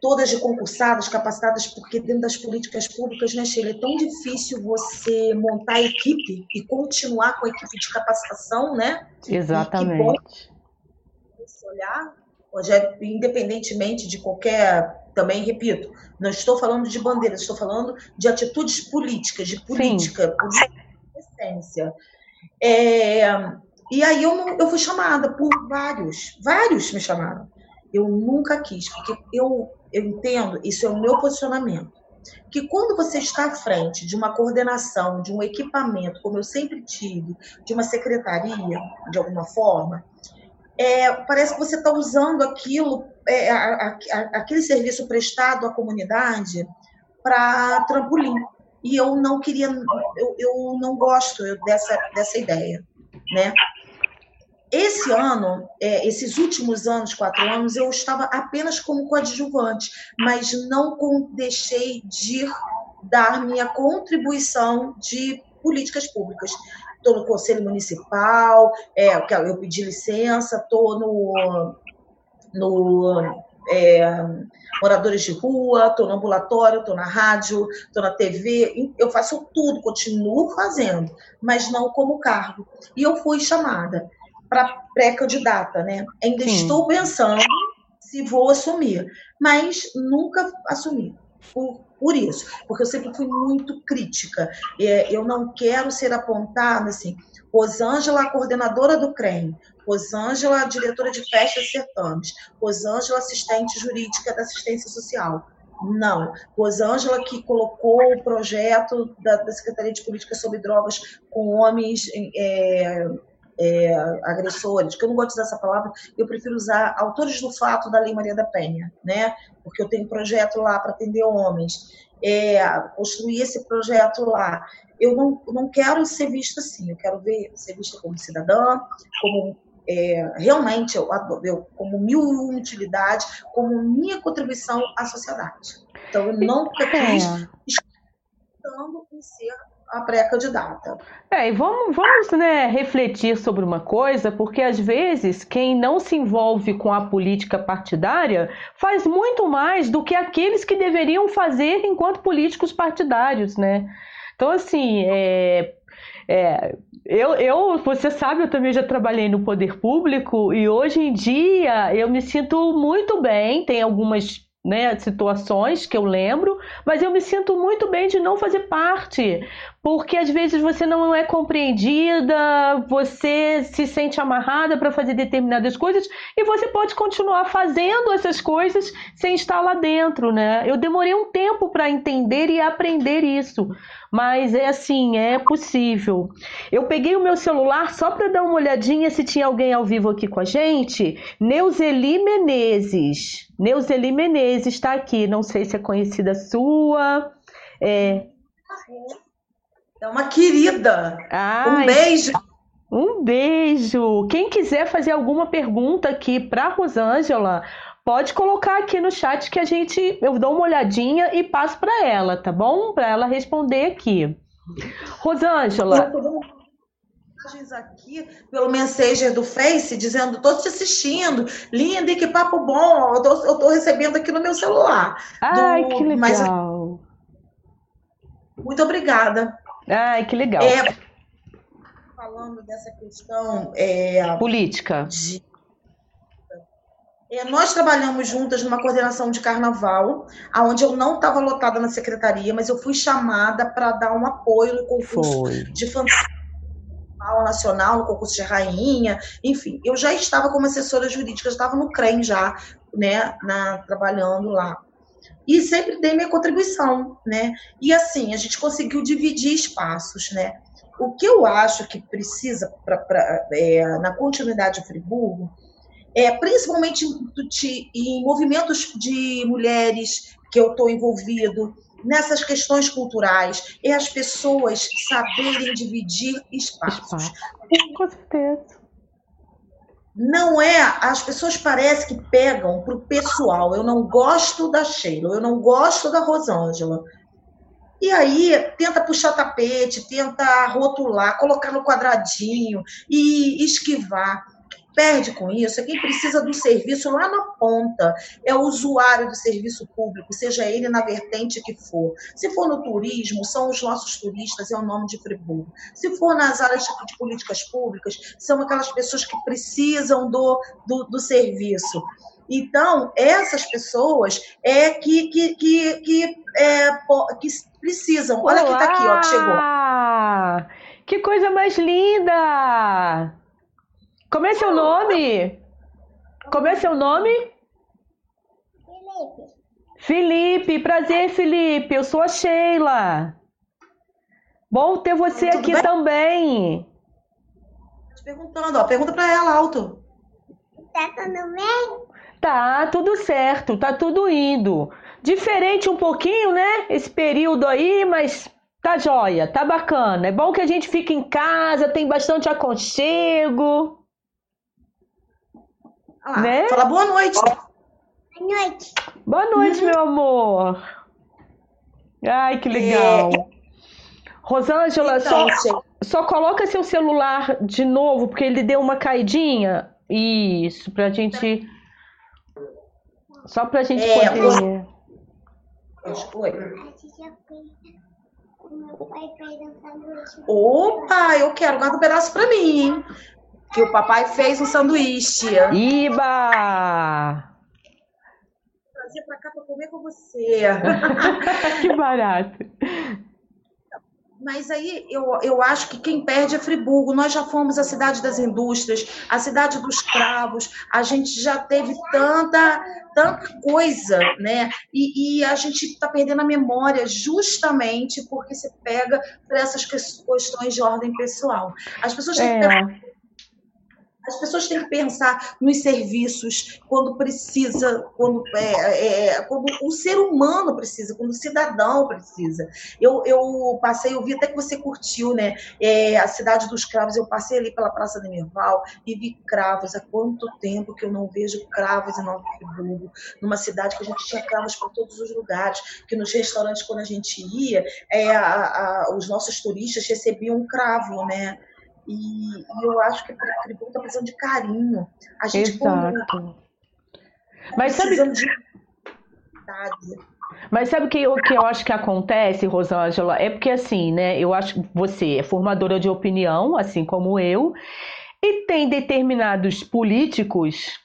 todas de concursadas, capacitadas, porque dentro das políticas públicas, né, Sheila, é tão difícil você montar a equipe e continuar com a equipe de capacitação, né? Exatamente. E que bom esse olhar, Rogério, independentemente de qualquer também repito, não estou falando de bandeiras, estou falando de atitudes políticas, de política, política de essência. É, e aí eu, eu fui chamada por vários, vários me chamaram. Eu nunca quis, porque eu, eu entendo, isso é o meu posicionamento, que quando você está à frente de uma coordenação, de um equipamento, como eu sempre tive, de uma secretaria, de alguma forma, é, parece que você está usando aquilo, é, a, a, aquele serviço prestado à comunidade para trampolim. E eu não queria, eu, eu não gosto dessa, dessa ideia, né? Esse ano, é, esses últimos anos, quatro anos, eu estava apenas como coadjuvante, mas não deixei de dar minha contribuição de políticas públicas estou no Conselho Municipal, é, eu pedi licença, estou no, no é, moradores de rua, estou no ambulatório, estou na rádio, estou na TV, eu faço tudo, continuo fazendo, mas não como cargo. E eu fui chamada para pré-candidata, né? Ainda Sim. estou pensando se vou assumir, mas nunca assumi. Por por isso, porque eu sempre fui muito crítica. É, eu não quero ser apontada assim, Rosângela, coordenadora do CREM, Rosângela, diretora de festas e certames, Rosângela, assistente jurídica da assistência social. Não. Rosângela que colocou o projeto da, da Secretaria de Política sobre Drogas com homens é, é, agressores, que eu não gosto de usar essa palavra, eu prefiro usar autores do fato da Lei Maria da Penha, né? Porque eu tenho um projeto lá para atender homens, é, construir esse projeto lá. Eu não, não quero ser vista assim, eu quero ver, ser vista como cidadã, como é, realmente eu, eu, como mil utilidade, como minha contribuição à sociedade. Então, eu nunca quis é. em ser a pré-candidata. É, e vamos, vamos né, refletir sobre uma coisa, porque às vezes quem não se envolve com a política partidária faz muito mais do que aqueles que deveriam fazer enquanto políticos partidários, né? Então, assim, é, é, eu, eu, você sabe, eu também já trabalhei no poder público e hoje em dia eu me sinto muito bem. Tem algumas né, situações que eu lembro, mas eu me sinto muito bem de não fazer parte, porque às vezes você não é compreendida, você se sente amarrada para fazer determinadas coisas e você pode continuar fazendo essas coisas sem estar lá dentro, né? Eu demorei um tempo para entender e aprender isso, mas é assim, é possível. Eu peguei o meu celular só para dar uma olhadinha se tinha alguém ao vivo aqui com a gente. Neuzeli Menezes. Neuzeli Menezes está aqui, não sei se é conhecida sua. É, é uma querida. Ai, um beijo. Um beijo. Quem quiser fazer alguma pergunta aqui para Rosângela, pode colocar aqui no chat que a gente eu dou uma olhadinha e passo para ela, tá bom? Para ela responder aqui. Rosângela. aqui pelo Messenger do Face dizendo: tô te assistindo, linda e que papo bom. Eu tô, eu tô recebendo aqui no meu celular. Ai, do, que legal. Mas, muito obrigada. Ai, que legal. É, falando dessa questão é, política. De, é, nós trabalhamos juntas numa coordenação de carnaval, onde eu não estava lotada na secretaria, mas eu fui chamada para dar um apoio no concurso Foi. de fantasia nacional, no concurso de rainha, enfim, eu já estava como assessora jurídica, já estava no CREM já, né, na, trabalhando lá e sempre dei minha contribuição, né? E assim, a gente conseguiu dividir espaços, né? O que eu acho que precisa pra, pra é, na continuidade de Friburgo é principalmente em movimentos de mulheres que eu estou envolvido, nessas questões culturais, é as pessoas saberem dividir espaços. Espaço. Com certeza não é. As pessoas parecem que pegam para o pessoal. Eu não gosto da Sheila, eu não gosto da Rosângela. E aí tenta puxar tapete, tenta rotular, colocar no quadradinho e esquivar perde com isso é quem precisa do serviço lá na ponta, é o usuário do serviço público, seja ele na vertente que for. Se for no turismo, são os nossos turistas, é o nome de Friburgo. Se for nas áreas de políticas públicas, são aquelas pessoas que precisam do, do, do serviço. Então, essas pessoas é que, que, que, que, é, que precisam. Olha Olá! quem está aqui, ó, que chegou. Que coisa mais linda! Como é seu nome? Como é seu nome? Felipe. Felipe, prazer, Felipe. Eu sou a Sheila. Bom ter você Tudo aqui bem? também. Tô te perguntando, ó. Pergunta pra ela alto. Tá tudo bem? Tá, tudo certo, tá tudo indo. Diferente um pouquinho, né? Esse período aí, mas tá jóia, tá bacana. É bom que a gente fique em casa, tem bastante aconchego. Ah, né? Fala boa noite. Boa noite. Boa noite, uhum. meu amor. Ai, que legal. É... Rosângela, então, só, só coloca seu celular de novo, porque ele deu uma caidinha. Isso, pra gente. Só pra gente é, poder. Opa, eu quero, guarda um pedaço pra mim, hein? Que o papai fez um sanduíche. Iba! Trazer para cá para comer com você. que barato. Mas aí eu, eu acho que quem perde é Friburgo. Nós já fomos a cidade das indústrias, a cidade dos cravos, a gente já teve tanta, tanta coisa, né? E, e a gente está perdendo a memória justamente porque se pega para essas questões de ordem pessoal. As pessoas têm é. que As pessoas têm que pensar nos serviços, quando precisa, quando, é, é, quando o ser humano precisa, quando o cidadão precisa. Eu, eu passei, eu vi até que você curtiu, né? É, a Cidade dos Cravos, eu passei ali pela Praça de Nerval e vi cravos. Há quanto tempo que eu não vejo cravos em Nova Friburgo, numa cidade que a gente tinha cravos para todos os lugares, que nos restaurantes, quando a gente ia, é, a, a, os nossos turistas recebiam um cravo, né? E, e eu acho que a tribo está precisando de carinho. A gente Exato. Como, Mas sabe... de mas sabe o que, o que eu acho que acontece, Rosângela? É porque assim, né? Eu acho que você é formadora de opinião, assim como eu, e tem determinados políticos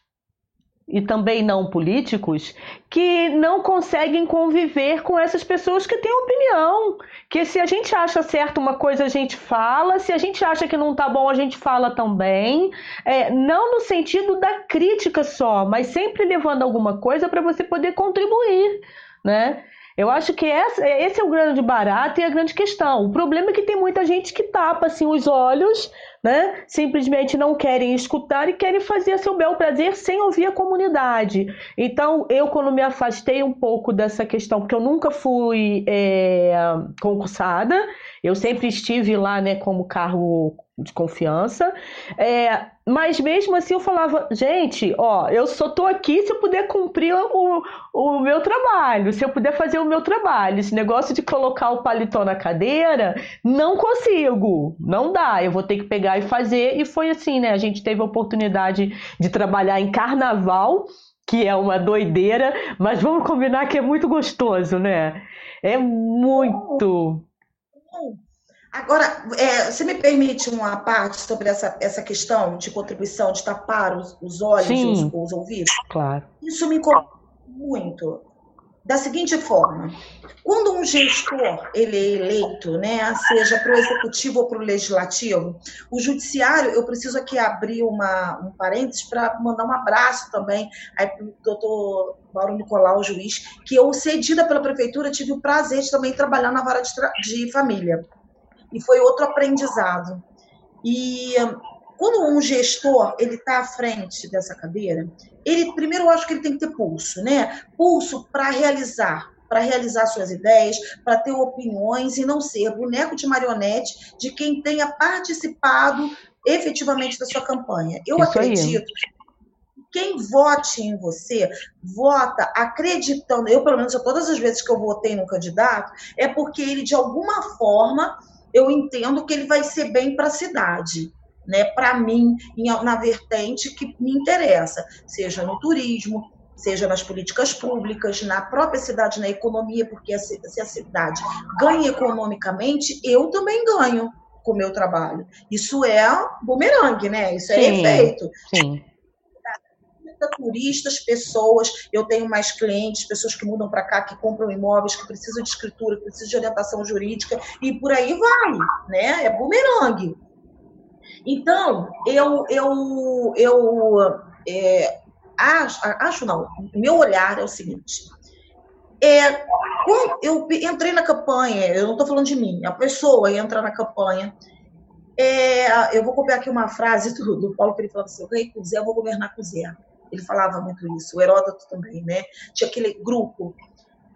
e também não políticos que não conseguem conviver com essas pessoas que têm opinião. Que se a gente acha certo uma coisa, a gente fala, se a gente acha que não tá bom, a gente fala também. É, não no sentido da crítica só, mas sempre levando alguma coisa para você poder contribuir, né? Eu acho que essa, esse é o grande barato e a grande questão. O problema é que tem muita gente que tapa assim, os olhos né? Simplesmente não querem escutar e querem fazer seu bel prazer sem ouvir a comunidade. Então, eu, quando me afastei um pouco dessa questão, porque eu nunca fui é, concursada, eu sempre estive lá, né, como cargo de confiança. É, mas mesmo assim eu falava, gente, ó, eu só tô aqui se eu puder cumprir o, o meu trabalho, se eu puder fazer o meu trabalho. Esse negócio de colocar o paletó na cadeira, não consigo, não dá. Eu vou ter que pegar e fazer. E foi assim, né? A gente teve a oportunidade de trabalhar em carnaval, que é uma doideira, mas vamos combinar que é muito gostoso, né? É muito. Agora, é, você me permite uma parte sobre essa, essa questão de contribuição, de tapar os, os olhos Sim, e os, os, ouvidos? Claro. Isso me incomoda muito. Da seguinte forma, quando um gestor ele é eleito, né, seja para o executivo ou para o legislativo, o judiciário, eu preciso aqui abrir uma, um parênteses para mandar um abraço também para o doutor Mauro Nicolau, juiz, que eu, cedida pela prefeitura, tive o prazer de também trabalhar na vara de, de família e foi outro aprendizado. E quando um gestor ele está à frente dessa cadeira, ele primeiro eu acho que ele tem que ter pulso, né? Pulso para realizar, para realizar suas ideias, para ter opiniões e não ser boneco de marionete de quem tenha participado efetivamente da sua campanha. Eu Isso acredito aí quem vote em você, vota acreditando. Eu, pelo menos, todas as vezes que eu votei no candidato, é porque ele, de alguma forma, eu entendo que ele vai ser bem para a cidade. Né, para mim, na vertente que me interessa, seja no turismo, seja nas políticas públicas, na própria cidade, na economia, porque se a cidade ganha economicamente, eu também ganho com o meu trabalho. Isso é bumerangue, né? Isso é sim, efeito. Sim turistas, pessoas. Eu tenho mais clientes, pessoas que mudam para cá, que compram imóveis, que precisam de escritura, que precisam de orientação jurídica, e por aí vai, né? É bumerangue. Então, eu, eu, eu é, acho, acho não, meu olhar é o seguinte. É, eu entrei na campanha, eu não estou falando de mim, a pessoa entra na campanha. É, eu vou copiar aqui uma frase do, do Paulo que ele falava assim: eu ganhei com Zé, eu vou governar com Zé. Ele falava muito isso, o Heródoto também, né? Tinha aquele grupo.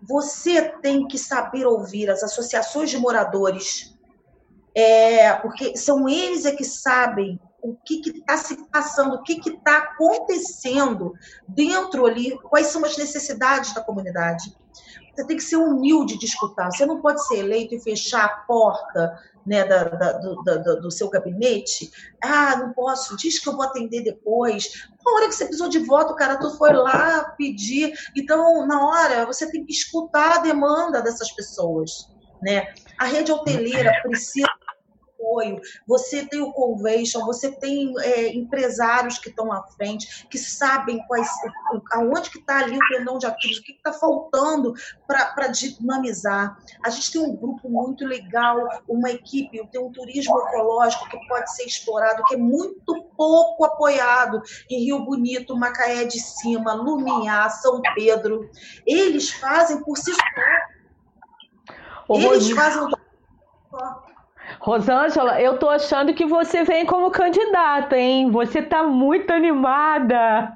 Você tem que saber ouvir as associações de moradores, é, porque são eles é que sabem o que está se passando, o que está acontecendo dentro ali, quais são as necessidades da comunidade. Você tem que ser humilde de escutar. Você não pode ser eleito e fechar a porta né, da, da, do, da, do, seu gabinete. Ah, não posso, diz que eu vou atender depois. Na hora que você precisou de voto, o cara tu foi lá pedir. Então, na hora, você tem que escutar a demanda dessas pessoas. Né? A rede hoteleira precisa apoio, você tem o convention, você tem é, empresários que estão à frente, que sabem quais, aonde que está ali o pendão de ativos, o que está faltando para dinamizar. A gente tem um grupo muito legal, uma equipe, tem um turismo ecológico que pode ser explorado, que é muito pouco apoiado em Rio Bonito, Macaé de Cima, Lumiar, São Pedro. Eles fazem por si só. Eles fazem Rosângela, eu tô achando que você vem como candidata, hein? Você tá muito animada.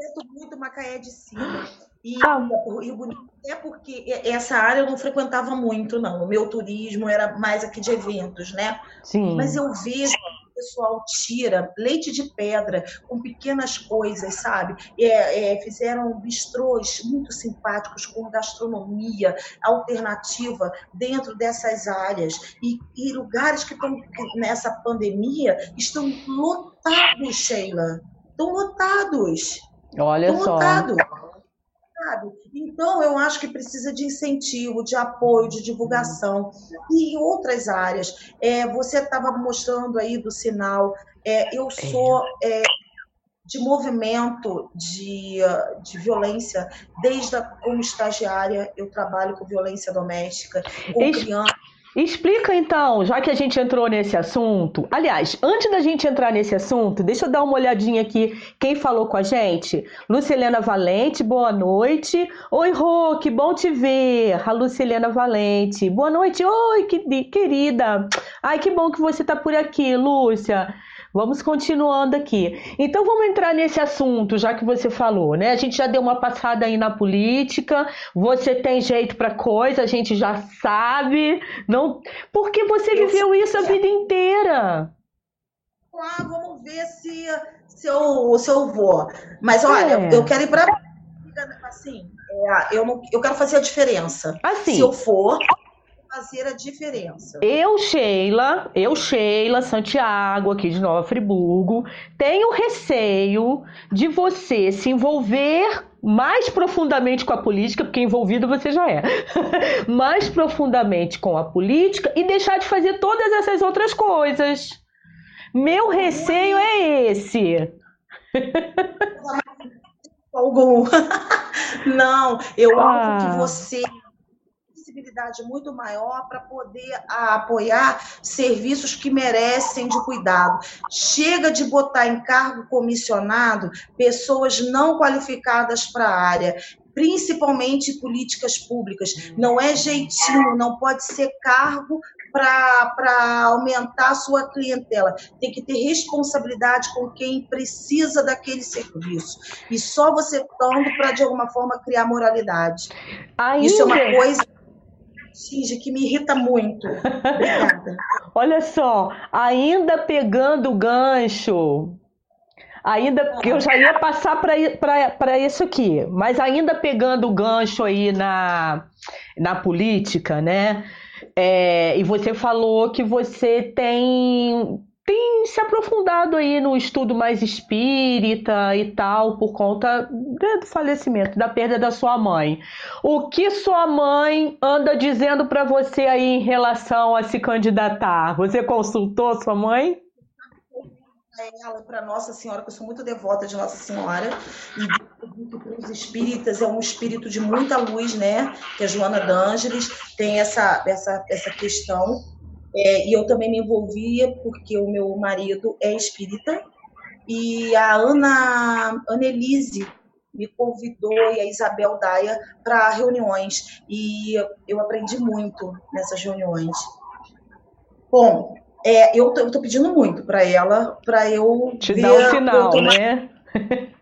Eu tô muito Macaé de cima. E, ah. e o bonito é porque essa área eu não frequentava muito, não. O meu turismo era mais aqui de eventos, né? Sim. Mas eu vejo o pessoal tira leite de pedra com pequenas coisas, sabe? É, é, fizeram bistrôs muito simpáticos com gastronomia alternativa dentro dessas áreas. E, e lugares que estão nessa pandemia estão lotados, Sheila. Estão lotados. Olha estão só. Lotados sabe? Então, eu acho que precisa de incentivo, de apoio, de divulgação. E em outras áreas, é, você estava mostrando aí do sinal, é, eu sou é, de movimento de, de violência, desde a, como estagiária, eu trabalho com violência doméstica, com crianças Explica então, já que a gente entrou nesse assunto. Aliás, antes da gente entrar nesse assunto, deixa eu dar uma olhadinha aqui. Quem falou com a gente? Lucilena Valente, boa noite. Oi, Rô, que bom te ver. A Lucilena Valente, boa noite. Oi, que, querida. Ai, que bom que você está por aqui, Lúcia. Vamos continuando aqui. Então vamos entrar nesse assunto, já que você falou, né? A gente já deu uma passada aí na política. Você tem jeito para coisa, a gente já sabe. Não, porque você eu viveu isso a vida inteira. Ah, vamos ver se se eu, se eu vou. Mas olha, é. eu quero ir para assim, é, eu não, eu quero fazer a diferença. Assim. Se eu for, fazer a diferença. Eu, Sheila, eu, Sheila Santiago, aqui de Nova Friburgo, tenho receio de você se envolver mais profundamente com a política, porque envolvido você já é, mais profundamente com a política e deixar de fazer todas essas outras coisas. Meu receio é esse. Algum. Não, eu ah. acho que você sensibilidade muito maior para poder apoiar serviços que merecem de cuidado. Chega de botar em cargo comissionado pessoas não qualificadas para a área principalmente políticas públicas. Não é jeitinho, não pode ser cargo para aumentar a sua clientela. Tem que ter responsabilidade com quem precisa daquele serviço. E só você estando para, de alguma forma, criar moralidade. Isso é uma coisa Xinge, que me irrita muito. Obrigada. Olha só, ainda pegando o gancho, ainda eu já ia passar para isso aqui, mas ainda pegando o gancho aí na, na política, né? É, e você falou que você tem tem se aprofundado aí no estudo mais espírita e tal, por conta do falecimento, da perda da sua mãe. O que sua mãe anda dizendo para você aí em relação a se candidatar? Você consultou sua mãe? Ela para Nossa Senhora, que eu sou muito devota de Nossa Senhora, e para os espíritas é um espírito de muita luz, né? Que a Joana D'Ângeles tem essa, essa, essa questão é, e eu também me envolvia porque o meu marido é espírita e a Ana Annelise me convidou e a Isabel Daia para reuniões e eu aprendi muito nessas reuniões. Bom, é, eu estou pedindo muito para ela, para eu te ver dar o final, né?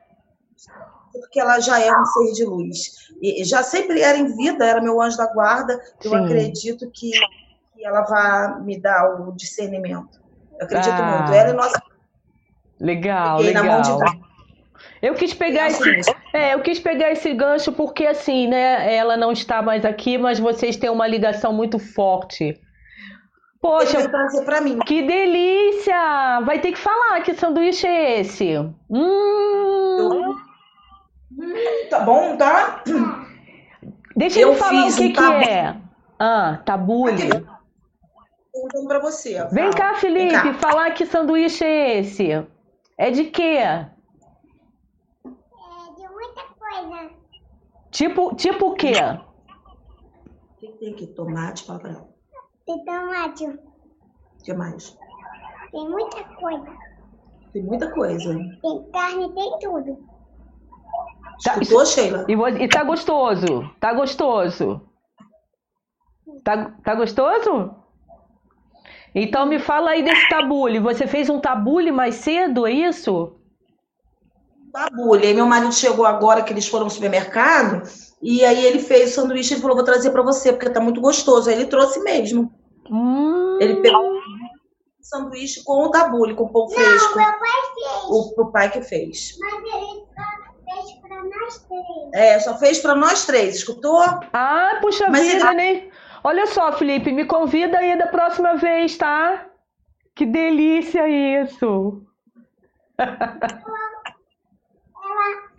Porque ela já é um ser de luz. E já sempre era em vida, era meu anjo da guarda. Eu Sim. acredito que que ela vai me dar o discernimento. Eu acredito ah, muito. Ela é nossa. Legal, legal. Eu quis pegar esse, é, eu quis pegar esse gancho porque assim, né? Ela não está mais aqui, mas vocês têm uma ligação muito forte. Poxa, mim. Que delícia! Vai ter que falar que sanduíche é esse. Hum. Tá bom, tá? Deixa eu falar o que, um que é. Ah, tabule. Perguntando para você. Vem cá, Felipe, Vem cá. falar que sanduíche é esse? É de quê? É de muita coisa. Tipo, tipo o quê? O que tem aqui? Tomate, fala Tem tomate. O que mais? Tem muita coisa. Tem muita coisa. Tem carne, tem tudo. Tá, Escutou, Sheila? E, e tá gostoso? Tá gostoso? Tá, tá gostoso? Então me fala aí desse tabule. Você fez um tabule mais cedo, é isso? Tabule. Aí meu marido chegou agora que eles foram ao supermercado e aí ele fez o sanduíche e falou: vou trazer para você, porque tá muito gostoso. Aí ele trouxe mesmo. Hum. Ele pegou o sanduíche com o tabule, com o pão fresco. Não, meu pai fez. O, o pai que fez. Mas ele só fez pra nós três. É, só fez para nós três, escutou? Ah, puxa Mas vida, ele- né? Olha só, Felipe, me convida aí da próxima vez, tá? Que delícia isso! Ela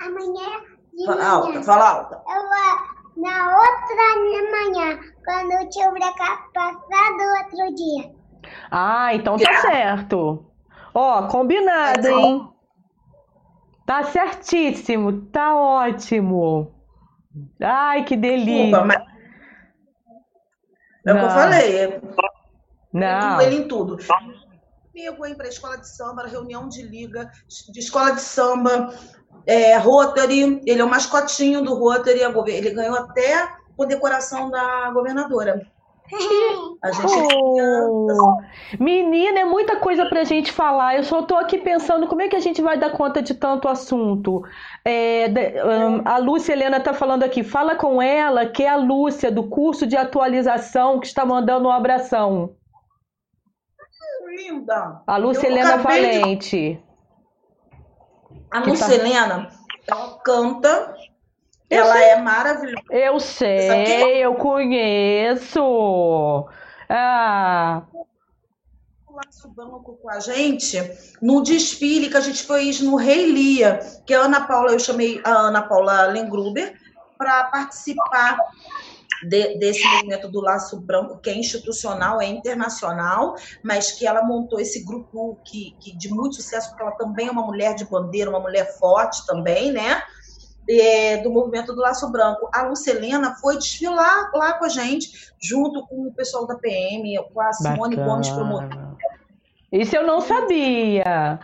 amanhã de Fala manhã. alta, fala alta. Ela na outra manhã, quando eu tinha passado outro dia. Ah, então tá certo. Ó, combinado, Então- hein? Tá certíssimo, tá ótimo. Ai, que Desculpa, delícia. mas. É o que eu falei. é Não. Ele em tudo. Comigo, hein, para escola de samba, reunião de liga, de escola de samba, é, Rotary. Ele é o mascotinho do Rotary. Ele ganhou até condecoração da governadora. A gente Oh, menina, é muita coisa pra gente falar. Eu só tô aqui pensando como é que a gente vai dar conta de tanto assunto. É, de- a Lúcia Helena tá falando aqui. Fala com ela que é a Lúcia do curso de atualização que está mandando um abração. linda. A Lúcia Eu Helena acabei de- Valente. A Lúcia tá- Helena, ela canta, ela sei. é maravilhosa. Eu sei, eu conheço. Ah, o laço branco com a gente no desfile que a gente fez no Rei Lia, que a Ana Paula, eu chamei a Ana Paula Lengruber para participar de- desse movimento do Laço Branco, que é institucional, é internacional, mas que ela montou esse grupo que, que de muito sucesso, porque ela também é uma mulher de bandeira, uma mulher forte também, né? É, do movimento do Laço Branco. A Lucelena foi desfilar lá com a gente, junto com o pessoal da PM, com a Simone Gomes, promotora. Isso eu não sabia.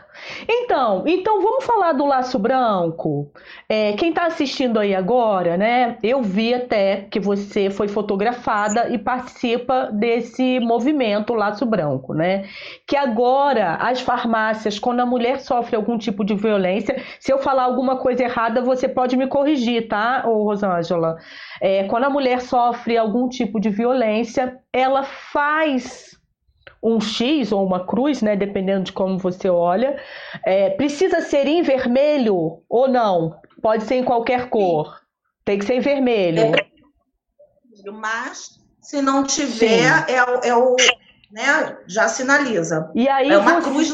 Então, então vamos falar do Laço Branco. É, quem está assistindo aí agora, né? Eu vi até que você foi fotografada e participa desse movimento Laço Branco, né? Que agora as farmácias, quando a mulher sofre algum tipo de violência, se eu falar alguma coisa errada, você pode me corrigir, tá, ô Rosângela? É, quando a mulher sofre algum tipo de violência, ela faz um X ou uma cruz, né? Dependendo de como você olha. É, precisa ser em vermelho ou não? Pode ser em qualquer cor. Tem que ser em vermelho. Mas, se não tiver, é, o- é o. Né, já sinaliza. E aí É uma você... cruz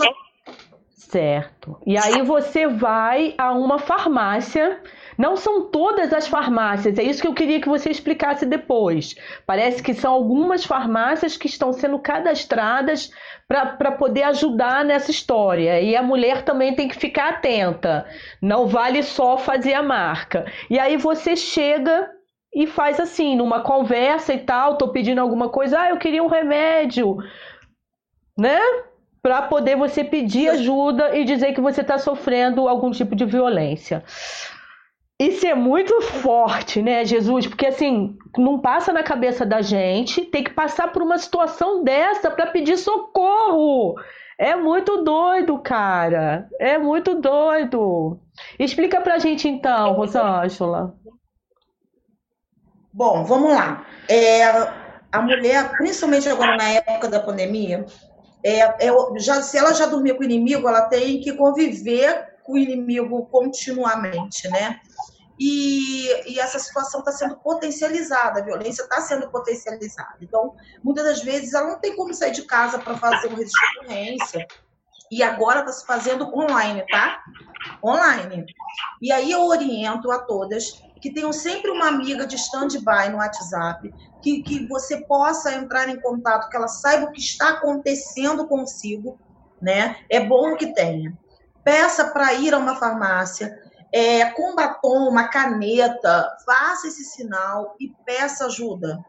Certo. E aí você vai a uma farmácia. Não são todas as farmácias, é isso que eu queria que você explicasse depois. Parece que são algumas farmácias que estão sendo cadastradas para poder ajudar nessa história. E a mulher também tem que ficar atenta. Não vale só fazer a marca. E aí você chega e faz assim, numa conversa e tal, tô pedindo alguma coisa, ah, eu queria um remédio, né? Para poder você pedir ajuda e dizer que você está sofrendo algum tipo de violência. Isso é muito forte, né, Jesus? Porque assim, não passa na cabeça da gente tem que passar por uma situação dessa para pedir socorro. É muito doido, cara. É muito doido. Explica pra gente então, Rosângela. Bom, vamos lá. É, a mulher, principalmente agora na época da pandemia, é, é, já, se ela já dormir com o inimigo, ela tem que conviver com o inimigo continuamente, né? E, e essa situação está sendo potencializada, a violência está sendo potencializada. Então, muitas das vezes, ela não tem como sair de casa para fazer um registro de ocorrência. E agora está se fazendo online, tá? Online. E aí eu oriento a todas que tenham sempre uma amiga de stand-by no WhatsApp, que, que você possa entrar em contato, que ela saiba o que está acontecendo consigo, né? É bom que tenha. Peça para ir a uma farmácia, é, com batom, uma caneta, faça esse sinal e peça ajuda.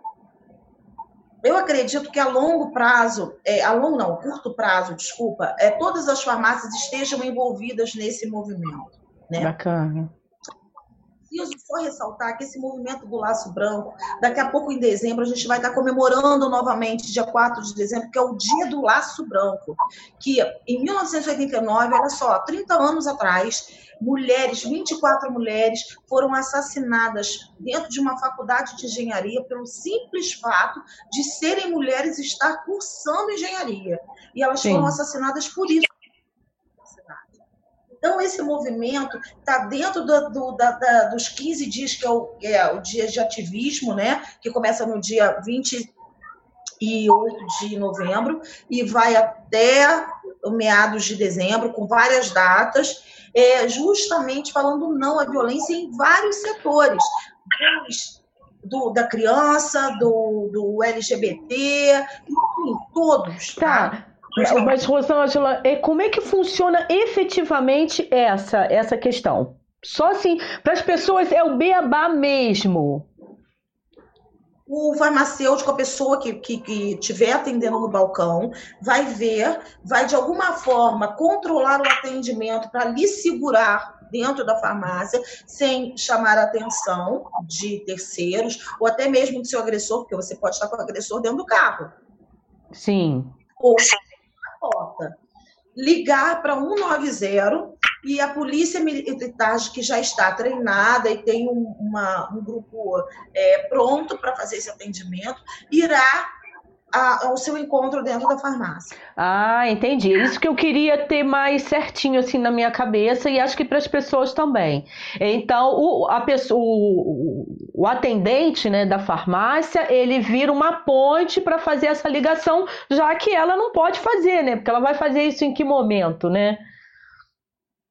Eu acredito que a longo prazo, é, a longo não, curto prazo, desculpa, é, todas as farmácias estejam envolvidas nesse movimento. Né? Bacana. Preciso só ressaltar que esse movimento do laço branco, daqui a pouco em dezembro, a gente vai estar comemorando novamente, dia 4 de dezembro, que é o dia do laço branco. Que em 1989, olha só, 30 anos atrás, mulheres, 24 mulheres, foram assassinadas dentro de uma faculdade de engenharia pelo simples fato de serem mulheres e estar cursando engenharia. E elas Sim. foram assassinadas por isso. Então, esse movimento está dentro do, do, da, da, dos 15 dias, que é, o, é o dia de ativismo, né? que começa no dia 28 de novembro e vai até meados de dezembro, com várias datas, é, justamente falando não à violência em vários setores. Do, da criança, do, do LGBT, enfim, todos. Tá. Mas, Rosângela, como é que funciona efetivamente essa, essa questão? Só assim, para as pessoas é o beabá mesmo. O farmacêutico, a pessoa que, que, que estiver atendendo no balcão, vai ver, vai de alguma forma controlar o atendimento para lhe segurar dentro da farmácia, sem chamar a atenção de terceiros, ou até mesmo do seu agressor, porque você pode estar com o agressor dentro do carro. Sim. Ou. Ligar para 190 e a polícia militar, que já está treinada e tem um, uma, um grupo é, pronto para fazer esse atendimento, irá a, ao seu encontro dentro da farmácia. Ah, entendi. É isso que eu queria ter mais certinho assim na minha cabeça e acho que para as pessoas também. Então, o, a pessoa, o, o atendente né, da farmácia, ele vira uma ponte para fazer essa ligação, já que ela não pode fazer, né? Porque ela vai fazer isso em que momento, né?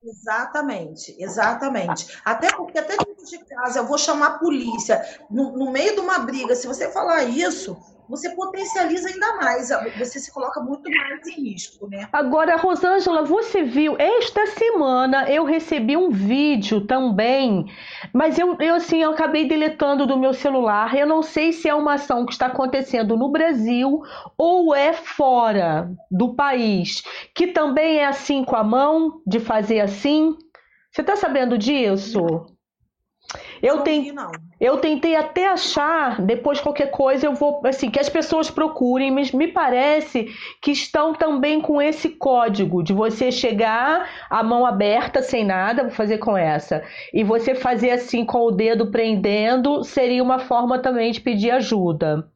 Exatamente, exatamente. Até porque, até dentro de casa, eu vou chamar a polícia. No, no meio de uma briga, se você falar isso, você potencializa ainda mais, você se coloca muito mais em risco, né? Agora, Rosângela, você viu, esta semana eu recebi um vídeo também, mas eu, eu assim, eu acabei deletando do meu celular. Eu não sei se é uma ação que está acontecendo no Brasil ou é fora do país, que também é assim com a mão, de fazer assim. Você está sabendo disso? Eu, ten... eu tentei até achar, depois qualquer coisa eu vou, assim, que as pessoas procurem, mas me parece que estão também com esse código de você chegar a mão aberta, sem nada, vou fazer com essa, e você fazer assim com o dedo prendendo, seria uma forma também de pedir ajuda.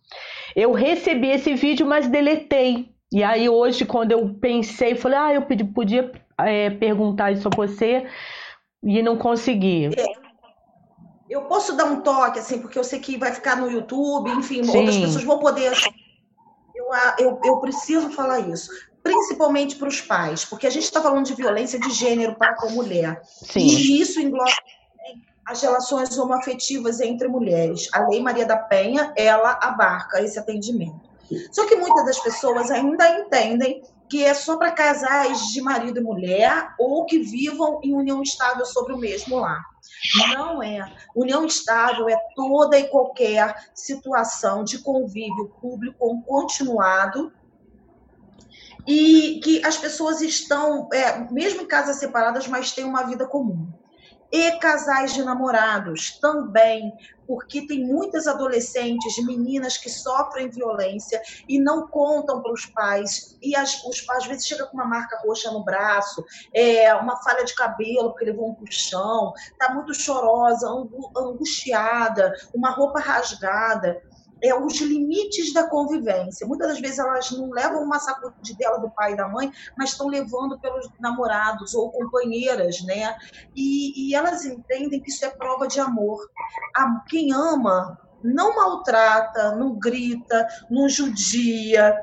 Eu recebi esse vídeo, mas deletei. E aí hoje, quando eu pensei, falei, ah, eu podia é, perguntar isso a você e não consegui. É eu posso dar um toque, assim, porque eu sei que vai ficar no YouTube, enfim, Sim. outras pessoas vão poder. Eu, eu, eu preciso falar isso. Principalmente para os pais, porque a gente está falando de violência de gênero para com a mulher. Sim. E isso engloba as relações homoafetivas entre mulheres. A Lei Maria da Penha, ela abarca esse atendimento. Só que muitas das pessoas ainda entendem que é só para casais de marido e mulher ou que vivam em união estável sobre o mesmo lar. Não é. União estável é toda e qualquer situação de convívio público continuado e que as pessoas estão, é, mesmo em casas separadas, mas têm uma vida comum e casais de namorados também, porque tem muitas adolescentes, meninas que sofrem violência e não contam para os pais, e as, os pais às vezes chegam com uma marca roxa no braço, é, uma falha de cabelo porque levou um puxão, está muito chorosa, angustiada, uma roupa rasgada é, os limites da convivência. Muitas das vezes elas não levam uma sacudidela do pai e da mãe, mas estão levando pelos namorados ou companheiras, né? E, e elas entendem que isso é prova de amor. A, quem ama não maltrata, não grita, não judia,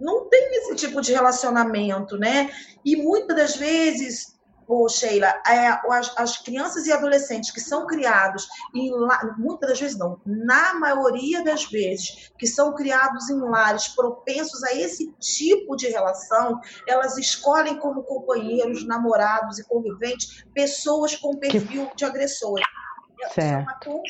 não tem esse tipo de relacionamento, né? E muitas das vezes Ô, Sheila, é, as, as, crianças e adolescentes que são criados, em, muitas das vezes não, na maioria das vezes, que são criados em lares propensos a esse tipo de relação, elas escolhem como companheiros, namorados e conviventes pessoas com perfil que... de agressores. Certo.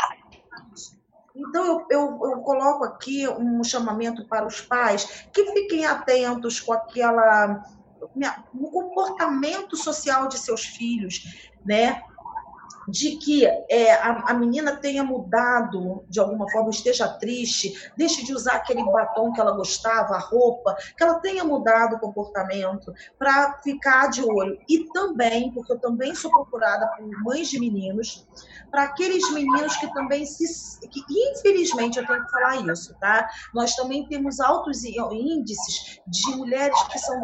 Então, eu, eu, eu, coloco aqui um chamamento para os pais que fiquem atentos com aquela no comportamento social de seus filhos, né? De que é, a, a, menina tenha mudado de alguma forma, esteja triste, deixe de usar aquele batom que ela gostava, a roupa, que ela tenha mudado o comportamento para ficar de olho. E também, porque eu também sou procurada por mães de meninos, para aqueles meninos que também se. que infelizmente eu tenho que falar isso, tá? Nós também temos altos índices de mulheres que são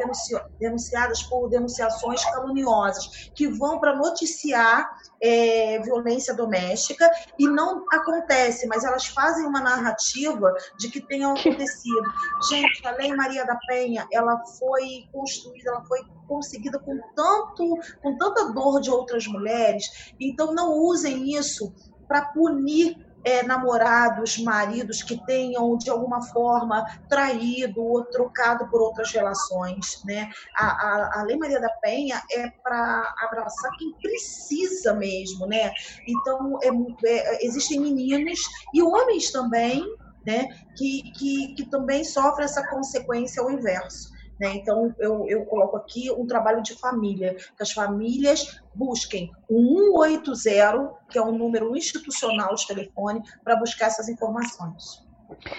denunciadas por denunciações caluniosas, que vão para noticiar é, violência doméstica e não acontece, mas elas fazem uma narrativa de que tenha acontecido. Gente, a Lei Maria da Penha, ela foi construída, ela foi conseguida com tanto, com tanta dor de outras mulheres. Então não usem isso para punir é, namorados, maridos que tenham de alguma forma traído ou trocado por outras relações, né? A, a, a Lei Maria da Penha é para abraçar quem precisa mesmo, né? Então é, é, existem meninos e homens também, né? Que, que, que também sofrem essa consequência ao inverso. Né? Então, eu, eu coloco aqui um trabalho de família, que as famílias busquem o 180, que é um número institucional de telefone, para buscar essas informações.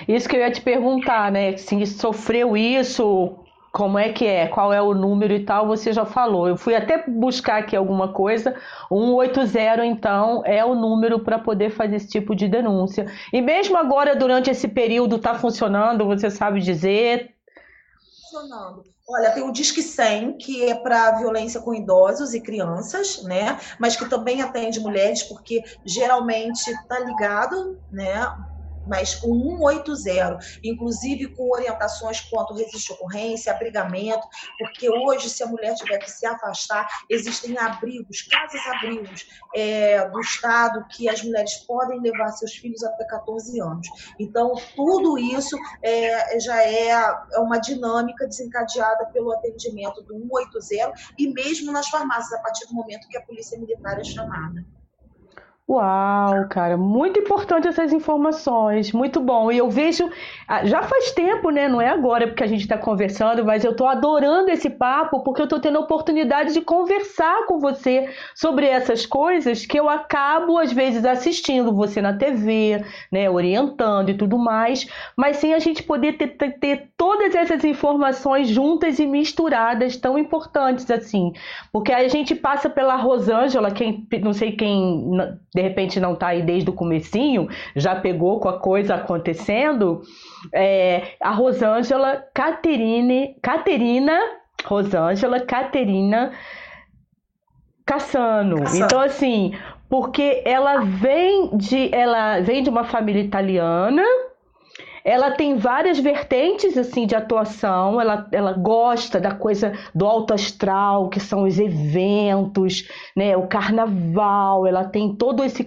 Isso que eu ia te perguntar, né? Se sofreu isso, como é que é, qual é o número e tal, você já falou. Eu fui até buscar aqui alguma coisa. 180, então, é o número para poder fazer esse tipo de denúncia. E mesmo agora, durante esse período, está funcionando, você sabe dizer? Olha, tem o Disque 100, que é para violência com idosos e crianças, né? Mas que também atende mulheres, porque geralmente está ligado, né? Mas com 180, inclusive com orientações quanto resiste ocorrência, abrigamento, porque hoje, se a mulher tiver que se afastar, existem abrigos, casas-abrigos é, do Estado que as mulheres podem levar seus filhos até 14 anos. Então, tudo isso é, já é, é uma dinâmica desencadeada pelo atendimento do 180 e mesmo nas farmácias, a partir do momento que a polícia militar é chamada. Uau, cara, muito importante essas informações, muito bom. E eu vejo, ah, já faz tempo, né? Não é agora porque a gente está conversando, mas eu estou adorando esse papo porque eu estou tendo a oportunidade de conversar com você sobre essas coisas que eu acabo, às vezes, assistindo você na TV, né? Orientando e tudo mais, mas sem a gente poder ter, ter, ter todas essas informações juntas e misturadas, tão importantes assim. Porque a gente passa pela Rosângela, quem, não sei quem de repente não está aí desde o comecinho, já pegou com a coisa acontecendo, é, a Rosângela Caterine, Caterina, Rosângela Caterina Cassano. Cassano. Então, assim, porque ela vem de, ela vem de uma família italiana, ela tem várias vertentes assim de atuação. Ela, ela gosta da coisa do alto astral, que são os eventos, né? O carnaval. Ela tem todo esse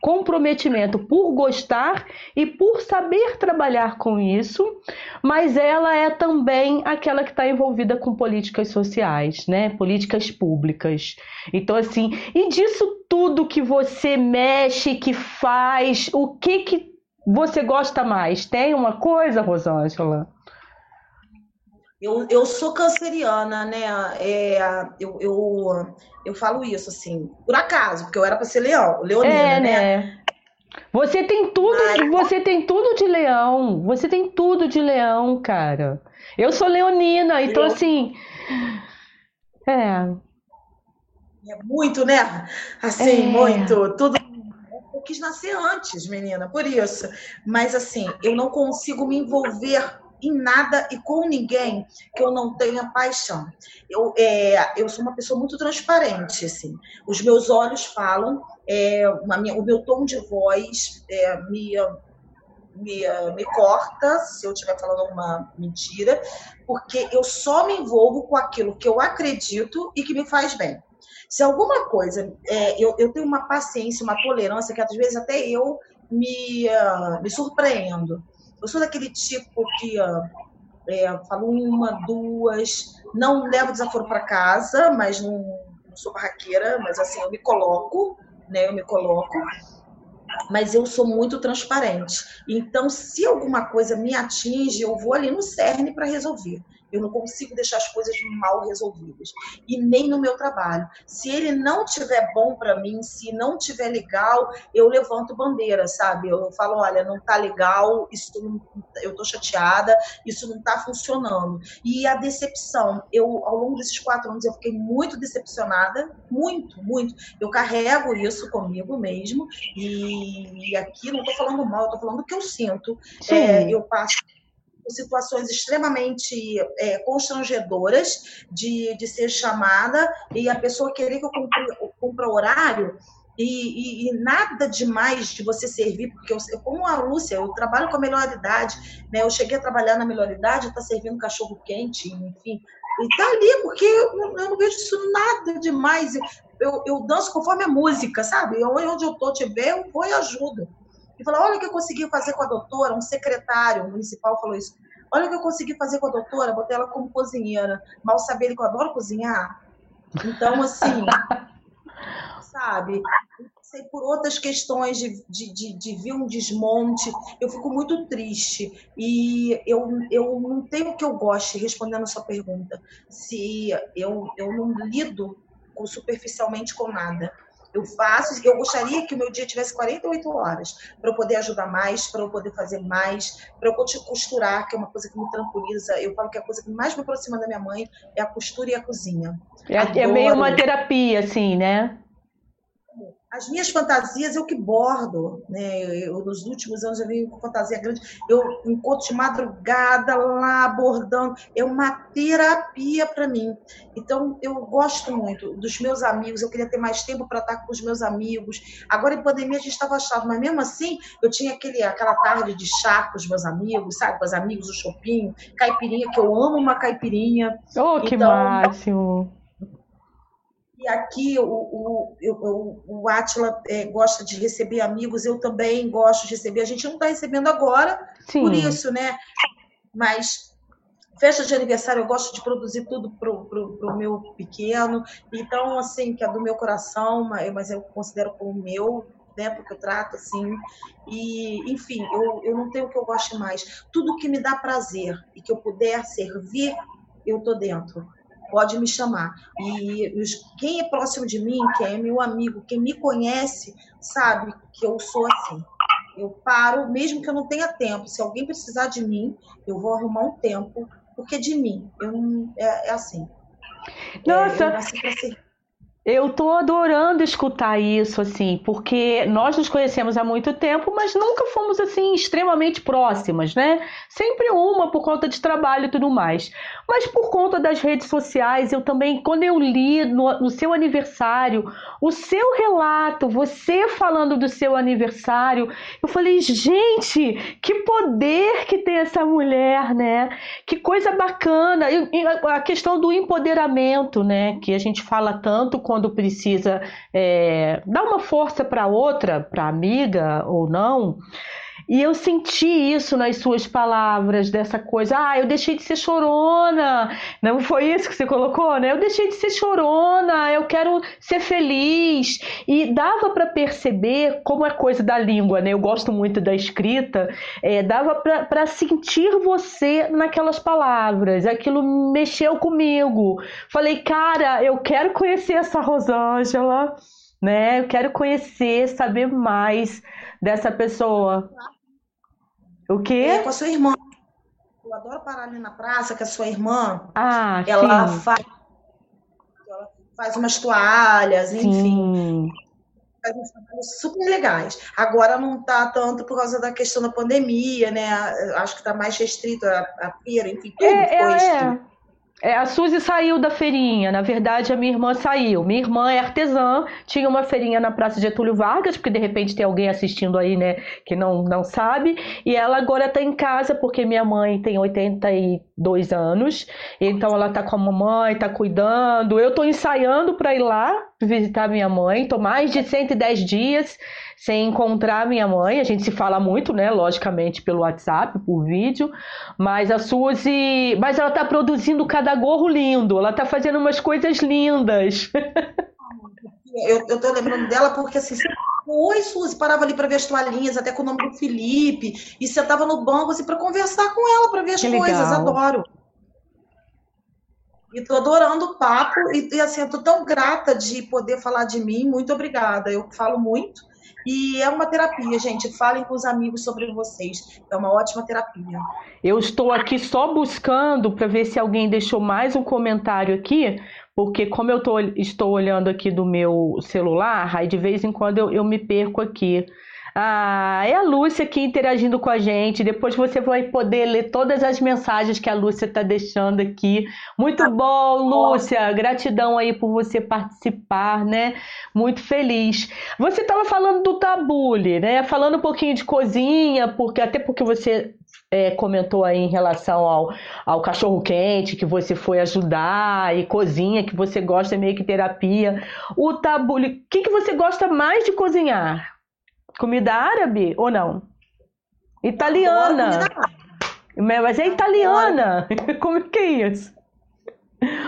comprometimento por gostar e por saber trabalhar com isso. Mas ela é também aquela que está envolvida com políticas sociais, né? Políticas públicas. Então assim, e disso tudo que você mexe, que faz, o que que você gosta mais? Tem uma coisa, Rosângela? Eu, eu sou canceriana, né? É, eu, eu, eu falo isso, assim, por acaso, porque eu era para ser leão, leonina, é, né? né? Você tem tudo, Mas... você tem tudo de leão. Você tem tudo de leão, cara. Eu sou leonina, então assim, é. É muito, né? Assim, é. muito, tudo eu quis nascer antes, menina, por isso. Mas assim, eu não consigo me envolver em nada e com ninguém que eu não tenha paixão. Eu, é, eu sou uma pessoa muito transparente, assim. Os meus olhos falam, é, o meu tom de voz é, me, me, me corta se eu estiver falando alguma mentira, porque eu só me envolvo com aquilo que eu acredito e que me faz bem. Se alguma coisa, é, eu, eu tenho uma paciência, uma tolerância que às vezes até eu me, uh, me surpreendo. Eu sou daquele tipo que uh, é, falo uma, duas, não levo desaforo para casa, mas não, não, sou barraqueira, mas assim, eu me coloco, né? Eu me coloco. Mas eu sou muito transparente. Então, se alguma coisa me atinge, eu vou ali no cerne para resolver. Eu não consigo deixar as coisas mal resolvidas. E nem no meu trabalho. Se ele não tiver bom para mim, se não tiver legal, eu levanto bandeira, sabe? Eu falo, olha, não tá legal, isso não, eu tô chateada, isso não tá funcionando. E a decepção, eu ao longo desses quatro anos eu fiquei muito decepcionada, muito, muito. Eu carrego isso comigo mesmo e aqui não tô falando mal, eu tô falando o que eu sinto. É, eu passo situações extremamente é, constrangedoras de, de ser chamada e a pessoa querer que eu cumpra, horário e, e, e, nada demais de você servir, porque eu, como a Lúcia, eu trabalho com a melhor idade, né? Eu cheguei a trabalhar na melhor idade, tá servindo cachorro quente, enfim. E tá ali, porque eu, eu não vejo isso nada demais. Eu, eu danço conforme a música, sabe? Onde eu tô, te ver, eu vou e ajudo e falou: Olha o que eu consegui fazer com a doutora. Um secretário municipal falou isso. Olha o que eu consegui fazer com a doutora, botei ela como cozinheira. Mal saber que eu adoro cozinhar. Então, assim, sabe? Sei por outras questões de, de, de, de vir um desmonte, eu fico muito triste. E eu, eu não tenho o que eu goste, respondendo a sua pergunta, se eu, eu não lido superficialmente com nada. Eu faço, eu gostaria que o meu dia tivesse 48 horas para eu poder ajudar mais, para eu poder fazer mais, para eu costurar, que é uma coisa que me tranquiliza. Eu falo que a coisa que mais me aproxima da minha mãe é a costura e a cozinha. É, é meio uma terapia, assim, né? As minhas fantasias eu que bordo, né? Eu, nos últimos anos eu venho com fantasia grande. Eu encontro de madrugada lá bordando. É uma terapia para mim. Então eu gosto muito dos meus amigos. Eu queria ter mais tempo para estar com os meus amigos. Agora em pandemia a gente estava chato, mas mesmo assim eu tinha aquele, aquela tarde de chá com os meus amigos, sabe? Com os amigos, o shopping, caipirinha, que eu amo uma caipirinha. Oh, que então, máximo! Aqui o, o, o, o Atila é, gosta de receber amigos, eu também gosto de receber. A gente não está recebendo agora, Sim. por isso, né? Mas festa de aniversário eu gosto de produzir tudo para o meu pequeno. Então, assim, que é do meu coração, mas eu considero como meu, né? Porque eu trato assim. E, enfim, eu, eu não tenho o que eu goste mais. Tudo que me dá prazer e que eu puder servir, eu tô dentro pode me chamar. E quem é próximo de mim, quem é meu amigo, quem me conhece, sabe que eu sou assim. Eu paro, mesmo que eu não tenha tempo. Se alguém precisar de mim, eu vou arrumar um tempo, porque de mim, eu não, é, é assim. Nossa, é, eu eu tô adorando escutar isso, assim, porque nós nos conhecemos há muito tempo, mas nunca fomos, assim, extremamente próximas, né? Sempre uma por conta de trabalho e tudo mais. Mas por conta das redes sociais, eu também, quando eu li no, no seu aniversário, o seu relato, você falando do seu aniversário, eu falei, gente, que poder que tem essa mulher, né? Que coisa bacana. E, e a questão do empoderamento, né? Que a gente fala tanto quando quando precisa é, dar uma força para outra, para amiga ou não. E eu senti isso nas suas palavras, dessa coisa, ah, eu deixei de ser chorona. Não foi isso que você colocou, né? Eu deixei de ser chorona, eu quero ser feliz. E dava para perceber como é coisa da língua, né? Eu gosto muito da escrita, é, dava para sentir você naquelas palavras. Aquilo mexeu comigo. Falei, cara, eu quero conhecer essa Rosângela, né? Eu quero conhecer, saber mais dessa pessoa. O quê? É com a sua irmã. Eu adoro parar ali na praça com a sua irmã. Ah, ela sim. faz, ela faz umas toalhas, sim. enfim. Faz uns super legais. Agora não está tanto por causa da questão da pandemia, né? Acho que está mais restrito a, a feira, enfim, tudo é, ficou é, restrito. É. A Suzy saiu da feirinha, na verdade a minha irmã saiu. Minha irmã é artesã, tinha uma feirinha na Praça Getúlio Vargas, porque de repente tem alguém assistindo aí, né, que não, não sabe. E ela agora está em casa, porque minha mãe tem 82 anos, então ela está com a mamãe, está cuidando. Eu estou ensaiando para ir lá visitar minha mãe, estou mais de 110 dias sem encontrar minha mãe. A gente se fala muito, né? Logicamente, pelo WhatsApp, por vídeo. Mas a Suzy. Mas ela tá produzindo cada gorro lindo. Ela tá fazendo umas coisas lindas. Eu, eu tô lembrando dela porque assim. Oi, Suzy, parava ali para ver as toalhinhas, até com o nome do Felipe, e sentava no banco assim para conversar com ela, para ver as que coisas. Legal. Adoro. E tô adorando o papo e, e assim, eu tô tão grata de poder falar de mim. Muito obrigada. Eu falo muito e é uma terapia, gente. Falem com os amigos sobre vocês. É uma ótima terapia. Eu estou aqui só buscando para ver se alguém deixou mais um comentário aqui, porque como eu tô, estou olhando aqui do meu celular, aí de vez em quando eu, eu me perco aqui. Ah, é a Lúcia aqui interagindo com a gente. Depois você vai poder ler todas as mensagens que a Lúcia está deixando aqui. Muito bom, Lúcia. Gratidão aí por você participar, né? Muito feliz. Você estava falando do tabule, né? Falando um pouquinho de cozinha, porque até porque você é, comentou aí em relação ao, ao cachorro quente que você foi ajudar e cozinha que você gosta meio que terapia. O tabule, o que, que você gosta mais de cozinhar? Comida árabe ou não? Italiana. Mas é italiana. Como que é isso?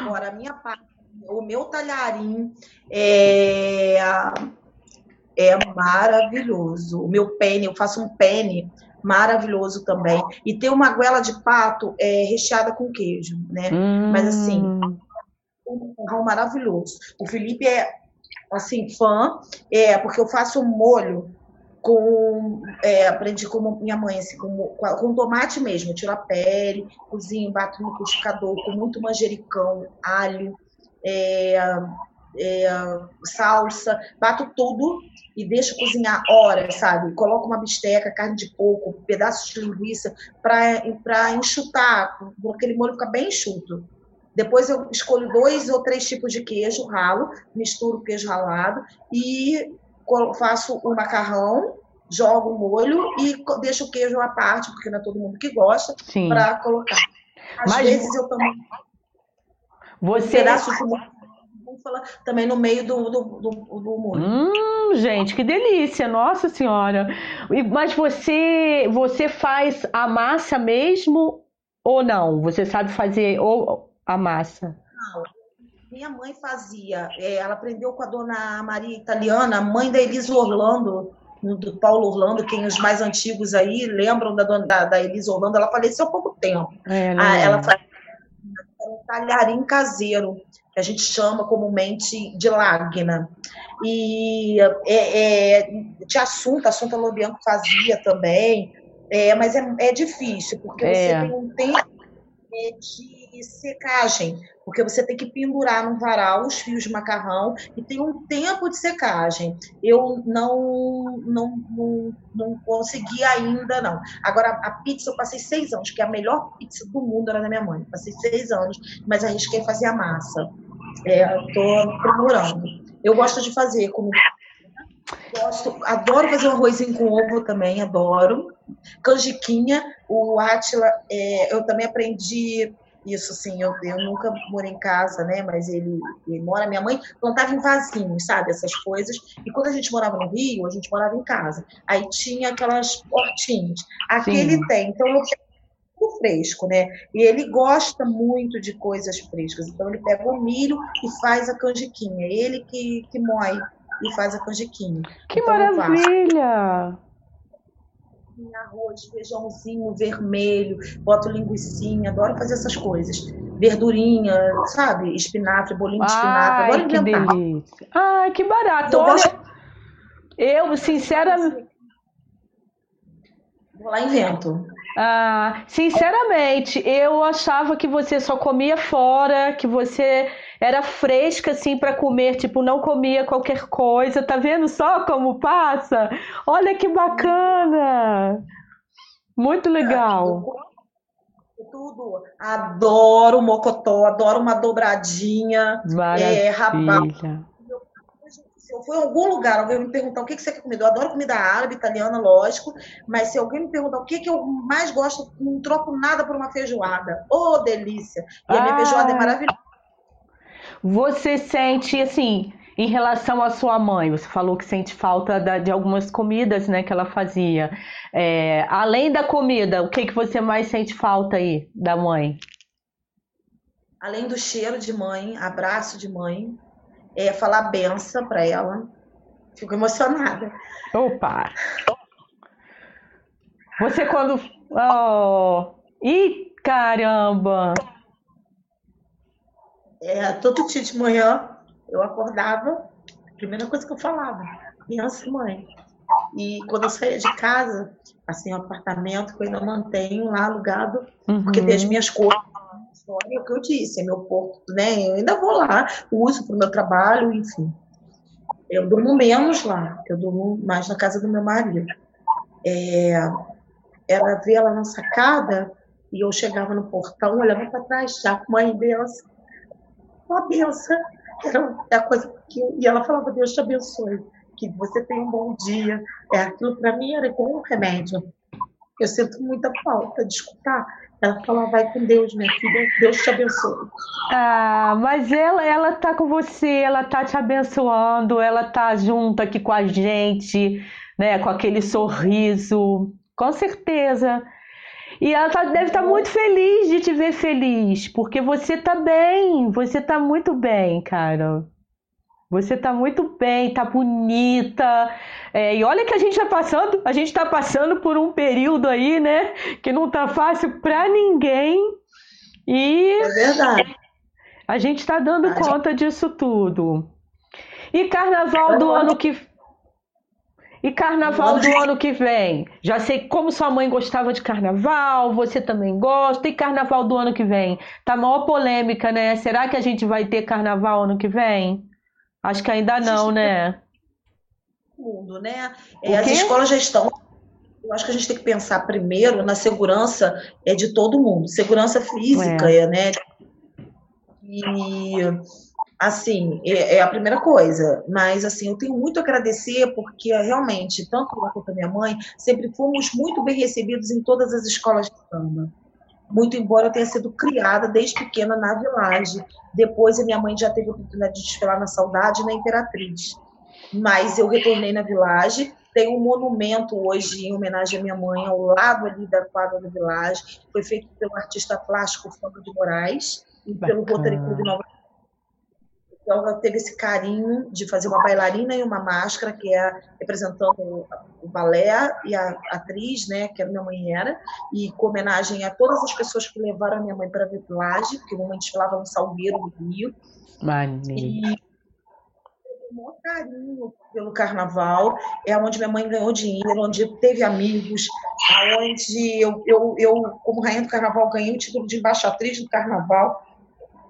Agora, a minha parte, o meu talharim é, é maravilhoso. O meu penne, eu faço um penne maravilhoso também. E tem uma goela de pato é, recheada com queijo, né? Hum. Mas assim, um pão maravilhoso. O Felipe é assim fã, é porque eu faço um molho com é, aprendi com minha mãe assim com, com tomate mesmo, eu tiro a pele, cozinho, bato no liquidificador com muito manjericão, alho, é, é, salsa, bato tudo e deixo cozinhar horas, sabe? Coloco uma bisteca, carne de porco, pedaços de linguiça para enxutar, aquele molho fica bem enxuto. Depois eu escolho dois ou três tipos de queijo, ralo, misturo queijo ralado e faço o macarrão, jogo o molho e deixo o queijo à parte, porque não é todo mundo que gosta, para colocar. Às Mas vezes eu também. Você. Um pedaço de também no meio do, do, do, do molho. Hum, gente, que delícia, nossa senhora. Mas você, você faz a massa mesmo ou não? Você sabe fazer ou a massa? Não. Minha mãe fazia, é, ela aprendeu com a dona Maria Italiana, a mãe da Elisa Orlando, do Paulo Orlando, quem os mais antigos aí lembram da, dona, da, da Elisa Orlando, ela faleceu há pouco tempo. É, ah, ela fazia um talharim caseiro, que a gente chama comumente de lagna. E é, é, tinha assunto, assunto Lobianco fazia também, é, mas é, é difícil, porque você é. tem um tempo de secagem porque você tem que pendurar no varal os fios de macarrão e tem um tempo de secagem. Eu não, não, não, não consegui ainda, não. Agora, a pizza eu passei seis anos, que é a melhor pizza do mundo era da minha mãe. Passei seis anos, mas arrisquei fazer a massa. É, procurando. Eu gosto de fazer comida Gosto, adoro fazer um arrozinho com ovo também, adoro. Canjiquinha, o Atila, é, eu também aprendi isso, assim, eu, eu nunca morei em casa, né? Mas ele, ele mora, minha mãe plantava em vasinhos, sabe? Essas coisas. E quando a gente morava no Rio, a gente morava em casa. Aí tinha aquelas hortinhas. Aqui Sim. ele tem. Então eu o fresco, né? E ele gosta muito de coisas frescas. Então ele pega o milho e faz a canjiquinha. Ele que, que moe e faz a canjiquinha. Que então, maravilha! Arroz, feijãozinho vermelho, boto linguicinha, adoro fazer essas coisas. Verdurinha, sabe? Espinafre, bolinho de espinafre, adoro que inventar. Delícia. Ai, que barato. Eu, gosto... eu sinceramente... Vou lá e invento. Ah, sinceramente, eu achava que você só comia fora, que você era fresca assim para comer, tipo, não comia qualquer coisa. Tá vendo só como passa? Olha que bacana! Muito legal. Tudo. Adoro mocotó, adoro uma dobradinha, Maravilha. é. Se eu for em algum lugar, alguém me perguntar o que, que você quer comer, eu adoro comida árabe, italiana, lógico, mas se alguém me perguntar o que, que eu mais gosto, não troco nada por uma feijoada. Ô, oh, delícia! E a minha feijoada é maravilhosa você sente, assim, em relação à sua mãe, você falou que sente falta da, de algumas comidas, né, que ela fazia. É, além da comida, o que, que você mais sente falta aí da mãe? Além do cheiro de mãe, abraço de mãe, é falar benção para ela. Fico emocionada. Opa! Você quando. Oh! Ih, caramba! É, todo dia de manhã eu acordava, a primeira coisa que eu falava, criança mãe. E quando eu saía de casa, assim, um apartamento que eu ainda mantenho lá alugado, uhum. porque tem as minhas coisas. É o que eu disse, é meu porto, né? Eu ainda vou lá, uso para o meu trabalho, enfim. Eu durmo menos lá, eu durmo mais na casa do meu marido. É, ela via lá na sacada e eu chegava no portão, olhava para trás, já com uma benção. Uma benção. Era a coisa que. E ela falava: Deus te abençoe, que você tenha um bom dia. É, aquilo para mim era como um remédio. Eu sinto muita falta de escutar. Ela fala, vai com Deus, minha filha, Deus te abençoe. Ah, mas ela, ela tá com você, ela tá te abençoando, ela tá junto aqui com a gente, né, com aquele sorriso, com certeza. E ela tá, deve estar tá muito feliz de te ver feliz, porque você tá bem, você tá muito bem, cara. Você tá muito bem, tá bonita. É, e olha que a gente tá passando, a gente tá passando por um período aí, né? Que não tá fácil pra ninguém. E. É verdade. A gente tá dando a conta gente... disso tudo. E carnaval do ano que. E carnaval do ano que vem? Já sei como sua mãe gostava de carnaval, você também gosta. E carnaval do ano que vem? Tá maior polêmica, né? Será que a gente vai ter carnaval ano que vem? Acho que ainda não, né? Mundo, né? É, as escolas já estão. Eu acho que a gente tem que pensar primeiro na segurança é de todo mundo, segurança física, é. né? E assim é, é, a primeira coisa. Mas assim eu tenho muito a agradecer porque realmente tanto eu quanto a minha mãe sempre fomos muito bem recebidos em todas as escolas de samba muito embora eu tenha sido criada desde pequena na Village. Depois a minha mãe já teve a oportunidade de desfilar na Saudade e na Imperatriz. Mas eu retornei na Village. Tem um monumento hoje em homenagem à minha mãe ao lado ali da quadra da Village. Foi feito pelo artista plástico Fábio de Moraes e pelo Rotary Clube Nova então, ela teve esse carinho de fazer uma bailarina e uma máscara, que é representando o balé e a atriz, né, que a minha mãe era, e com homenagem a todas as pessoas que levaram a minha mãe para a Village, porque a minha mãe desfilava no Salgueiro, no Rio. Maneiro. E maior carinho pelo carnaval, é onde minha mãe ganhou dinheiro, onde teve amigos, onde eu, eu, eu, como rainha do carnaval, ganhei o título de embaixatriz do carnaval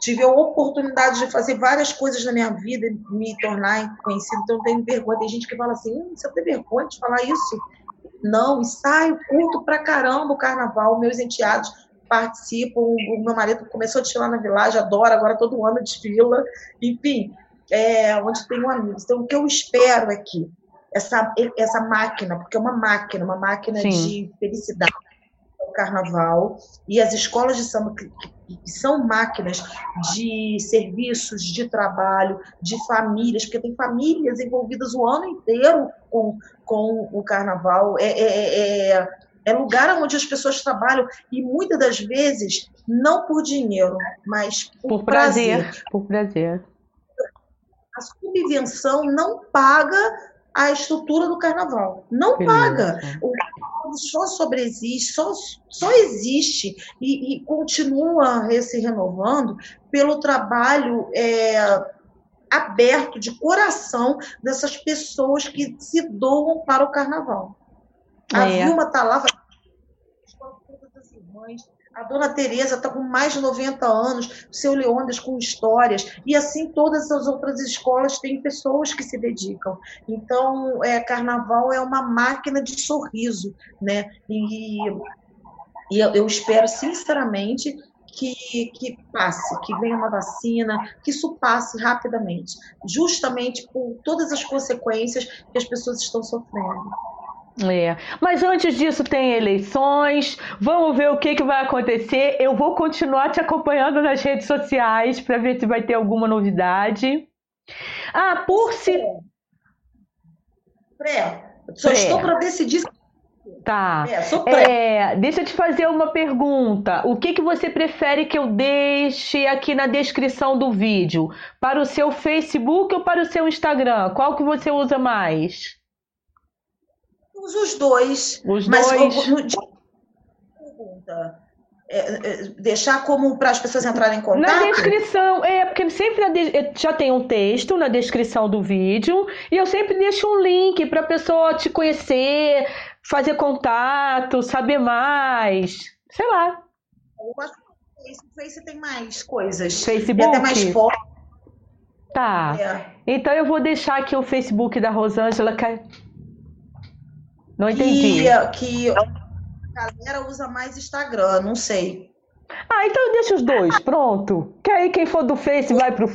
tive a oportunidade de fazer várias coisas na minha vida, me tornar conhecida, então tenho vergonha. Tem gente que fala assim, hum, você tem vergonha de falar isso? Não, ensaio, curto pra caramba o carnaval, meus enteados participam, o meu marido começou a desfilar na vilagem, adora, agora todo ano desfila, enfim, é, onde tenho amigos. Então, o que eu espero é que essa, essa máquina, porque é uma máquina, uma máquina Sim. de felicidade, o carnaval, e as escolas de samba que, que são máquinas de serviços, de trabalho, de famílias, porque tem famílias envolvidas o ano inteiro com, com o carnaval. É, é, é, é, é lugar onde as pessoas trabalham e muitas das vezes não por dinheiro, mas por, por prazer. prazer. Por prazer. A subvenção não paga a estrutura do carnaval. Não Beleza. paga. O carnaval só sobreexiste, só, só existe e, e continua se renovando pelo trabalho é, aberto, de coração, dessas pessoas que se doam para o carnaval. A é. Vilma está lá, todas as irmãs, a dona Tereza está com mais de 90 anos, o seu Leônidas com histórias, e assim todas as outras escolas têm pessoas que se dedicam. Então, é, carnaval é uma máquina de sorriso, né? E, e eu, eu espero, sinceramente, que, que, passe, que venha uma vacina, que isso passe rapidamente, justamente por todas as consequências que as pessoas estão sofrendo. É. Mas antes disso tem eleições. Vamos ver o que, que vai acontecer. Eu vou continuar te acompanhando nas redes sociais para ver se vai ter alguma novidade. Ah, por se. Pré, só pré. estou para decidir. Tá. É, é, deixa eu te fazer uma pergunta. O que, que você prefere que eu deixe aqui na descrição do vídeo? Para o seu Facebook ou para o seu Instagram? Qual que você usa mais? Os dois. Os mas, dois. pergunta. é, é, deixar como para as pessoas entrarem em contato? Na descrição, é, porque sempre de, já tem um texto na descrição do vídeo e eu sempre deixo um link para a pessoa te conhecer, fazer contato, saber mais, sei lá. Eu acho que o Face tem mais coisas. Facebook? Tem até mais fotos. Tá. É. Então eu vou deixar aqui o Facebook da Rosângela. Não entendi. Que, que a galera usa mais Instagram, não sei. Ah, então deixa os dois, pronto. Que aí quem for do Face vai pro.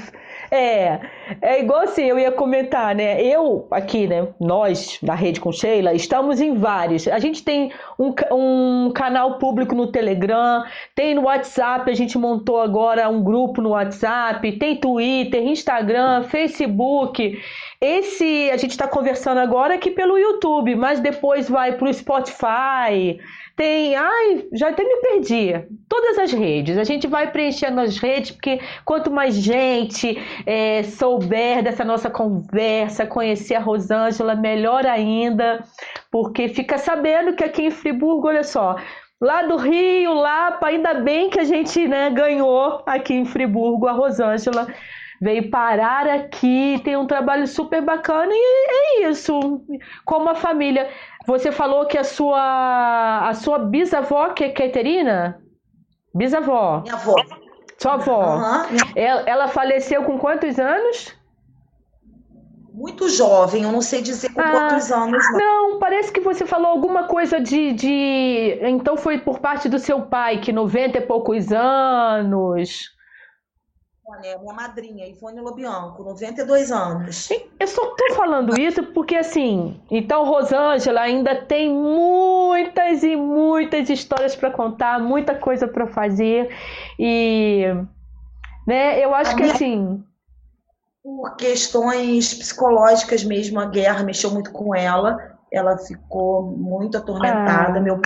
É, é igual assim, eu ia comentar, né? Eu, aqui, né? Nós, da Rede com Sheila, estamos em vários. A gente tem um, um canal público no Telegram, tem no WhatsApp, a gente montou agora um grupo no WhatsApp, tem Twitter, Instagram, Facebook. Esse a gente está conversando agora aqui pelo YouTube, mas depois vai para o Spotify. Tem, ai, já até me perdi. Todas as redes. A gente vai preenchendo as redes, porque quanto mais gente é, souber dessa nossa conversa, conhecer a Rosângela, melhor ainda, porque fica sabendo que aqui em Friburgo, olha só, lá do Rio, Lapa, ainda bem que a gente né, ganhou aqui em Friburgo a Rosângela veio parar aqui, tem um trabalho super bacana e é isso. Como a família. Você falou que a sua a sua bisavó, que é Caterina? Bisavó. Minha avó. Sua avó. Uhum. Ela, ela faleceu com quantos anos? muito jovem, eu não sei dizer com ah, quantos anos. Não. não, parece que você falou alguma coisa de, de. Então foi por parte do seu pai, que 90 e poucos anos. Olha, minha madrinha, Ivone Lobianco, 92 anos. Eu só tô falando isso porque, assim, então Rosângela ainda tem muitas e muitas histórias para contar, muita coisa para fazer. E, né, eu acho a que, minha... assim. Por questões psicológicas mesmo, a guerra mexeu muito com ela. Ela ficou muito atormentada. Ah. Meu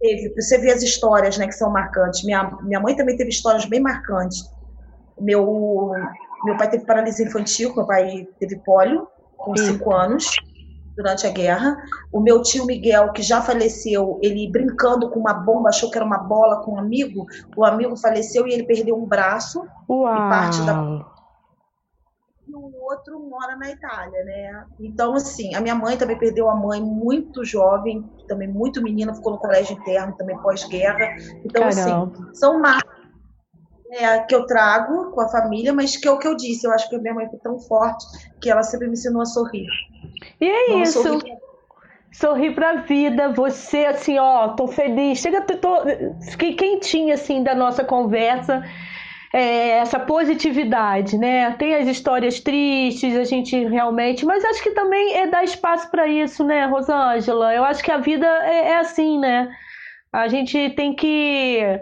teve, você vê as histórias, né, que são marcantes. Minha, minha mãe também teve histórias bem marcantes meu, meu pai teve paralisia infantil, meu pai teve pólio com cinco anos durante a guerra. O meu tio Miguel, que já faleceu, ele brincando com uma bomba, achou que era uma bola com um amigo. O amigo faleceu e ele perdeu um braço Uau. e parte da e o outro mora na Itália, né? Então, assim, a minha mãe também perdeu a mãe muito jovem, também muito menina, ficou no colégio interno, também pós-guerra. Então, Caramba. assim, são marcas é, que eu trago com a família, mas que é o que eu disse, eu acho que a minha mãe foi tão forte que ela sempre me ensinou a sorrir. E é Não isso. Sorrir. sorrir pra vida, você assim, ó, tô feliz. Chega, tô, fiquei quentinha assim da nossa conversa. É, essa positividade, né? Tem as histórias tristes, a gente realmente, mas acho que também é dar espaço para isso, né, Rosângela? Eu acho que a vida é, é assim, né? A gente tem que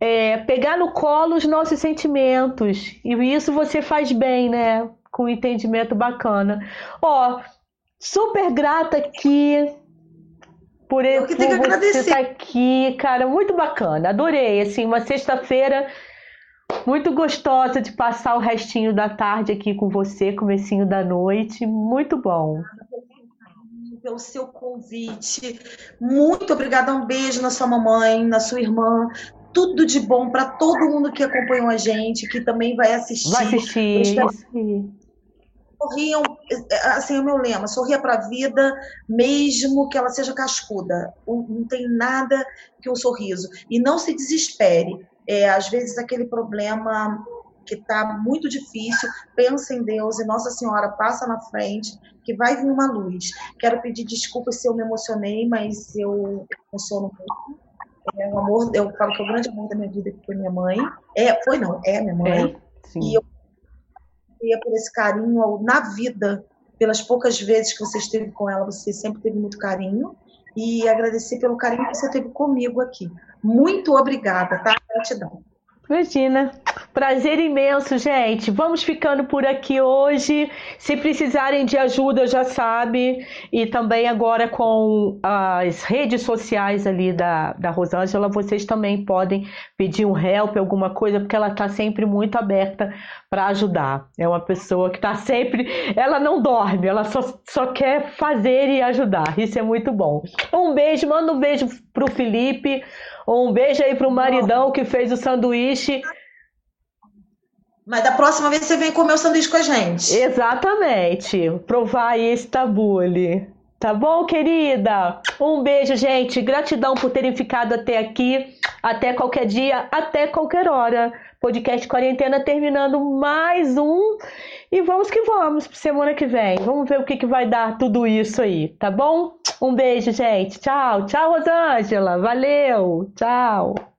é, pegar no colo os nossos sentimentos. E isso você faz bem, né? Com um entendimento bacana. Ó, super grata aqui por, eu que por você estar aqui, cara, muito bacana. Adorei, assim, uma sexta-feira muito gostosa de passar o restinho da tarde aqui com você, comecinho da noite, muito bom. Pelo seu convite, muito obrigada. Um beijo na sua mamãe, na sua irmã, tudo de bom para todo mundo que acompanhou a gente, que também vai assistir. Vai assistir. Sorriam, assim é o meu lema, sorria para a vida, mesmo que ela seja cascuda. Não tem nada que um sorriso. E não se desespere. É, às vezes aquele problema que está muito difícil, pensa em Deus e Nossa Senhora passa na frente, que vai vir uma luz. Quero pedir desculpas se eu me emocionei, mas eu emociono muito é um amor, eu falo que é o grande amor da minha vida que foi minha mãe. É, foi não, é minha mãe. É, e eu queria por esse carinho na vida, pelas poucas vezes que você esteve com ela, você sempre teve muito carinho. E agradecer pelo carinho que você teve comigo aqui. Muito obrigada, tá? Gratidão. Imagina. Prazer imenso, gente. Vamos ficando por aqui hoje. Se precisarem de ajuda, já sabe. E também agora com as redes sociais ali da, da Rosângela, vocês também podem pedir um help, alguma coisa, porque ela está sempre muito aberta para ajudar. É uma pessoa que está sempre. Ela não dorme, ela só, só quer fazer e ajudar. Isso é muito bom. Um beijo, manda um beijo pro Felipe. Um beijo aí pro maridão que fez o sanduíche. Mas da próxima vez você vem comer o sanduíche com a gente. Exatamente. Provar aí esse tabule. Tá bom, querida? Um beijo, gente. Gratidão por terem ficado até aqui. Até qualquer dia, até qualquer hora. Podcast Quarentena terminando mais um. E vamos que vamos para semana que vem. Vamos ver o que, que vai dar tudo isso aí, tá bom? Um beijo, gente. Tchau. Tchau, Rosângela. Valeu. Tchau.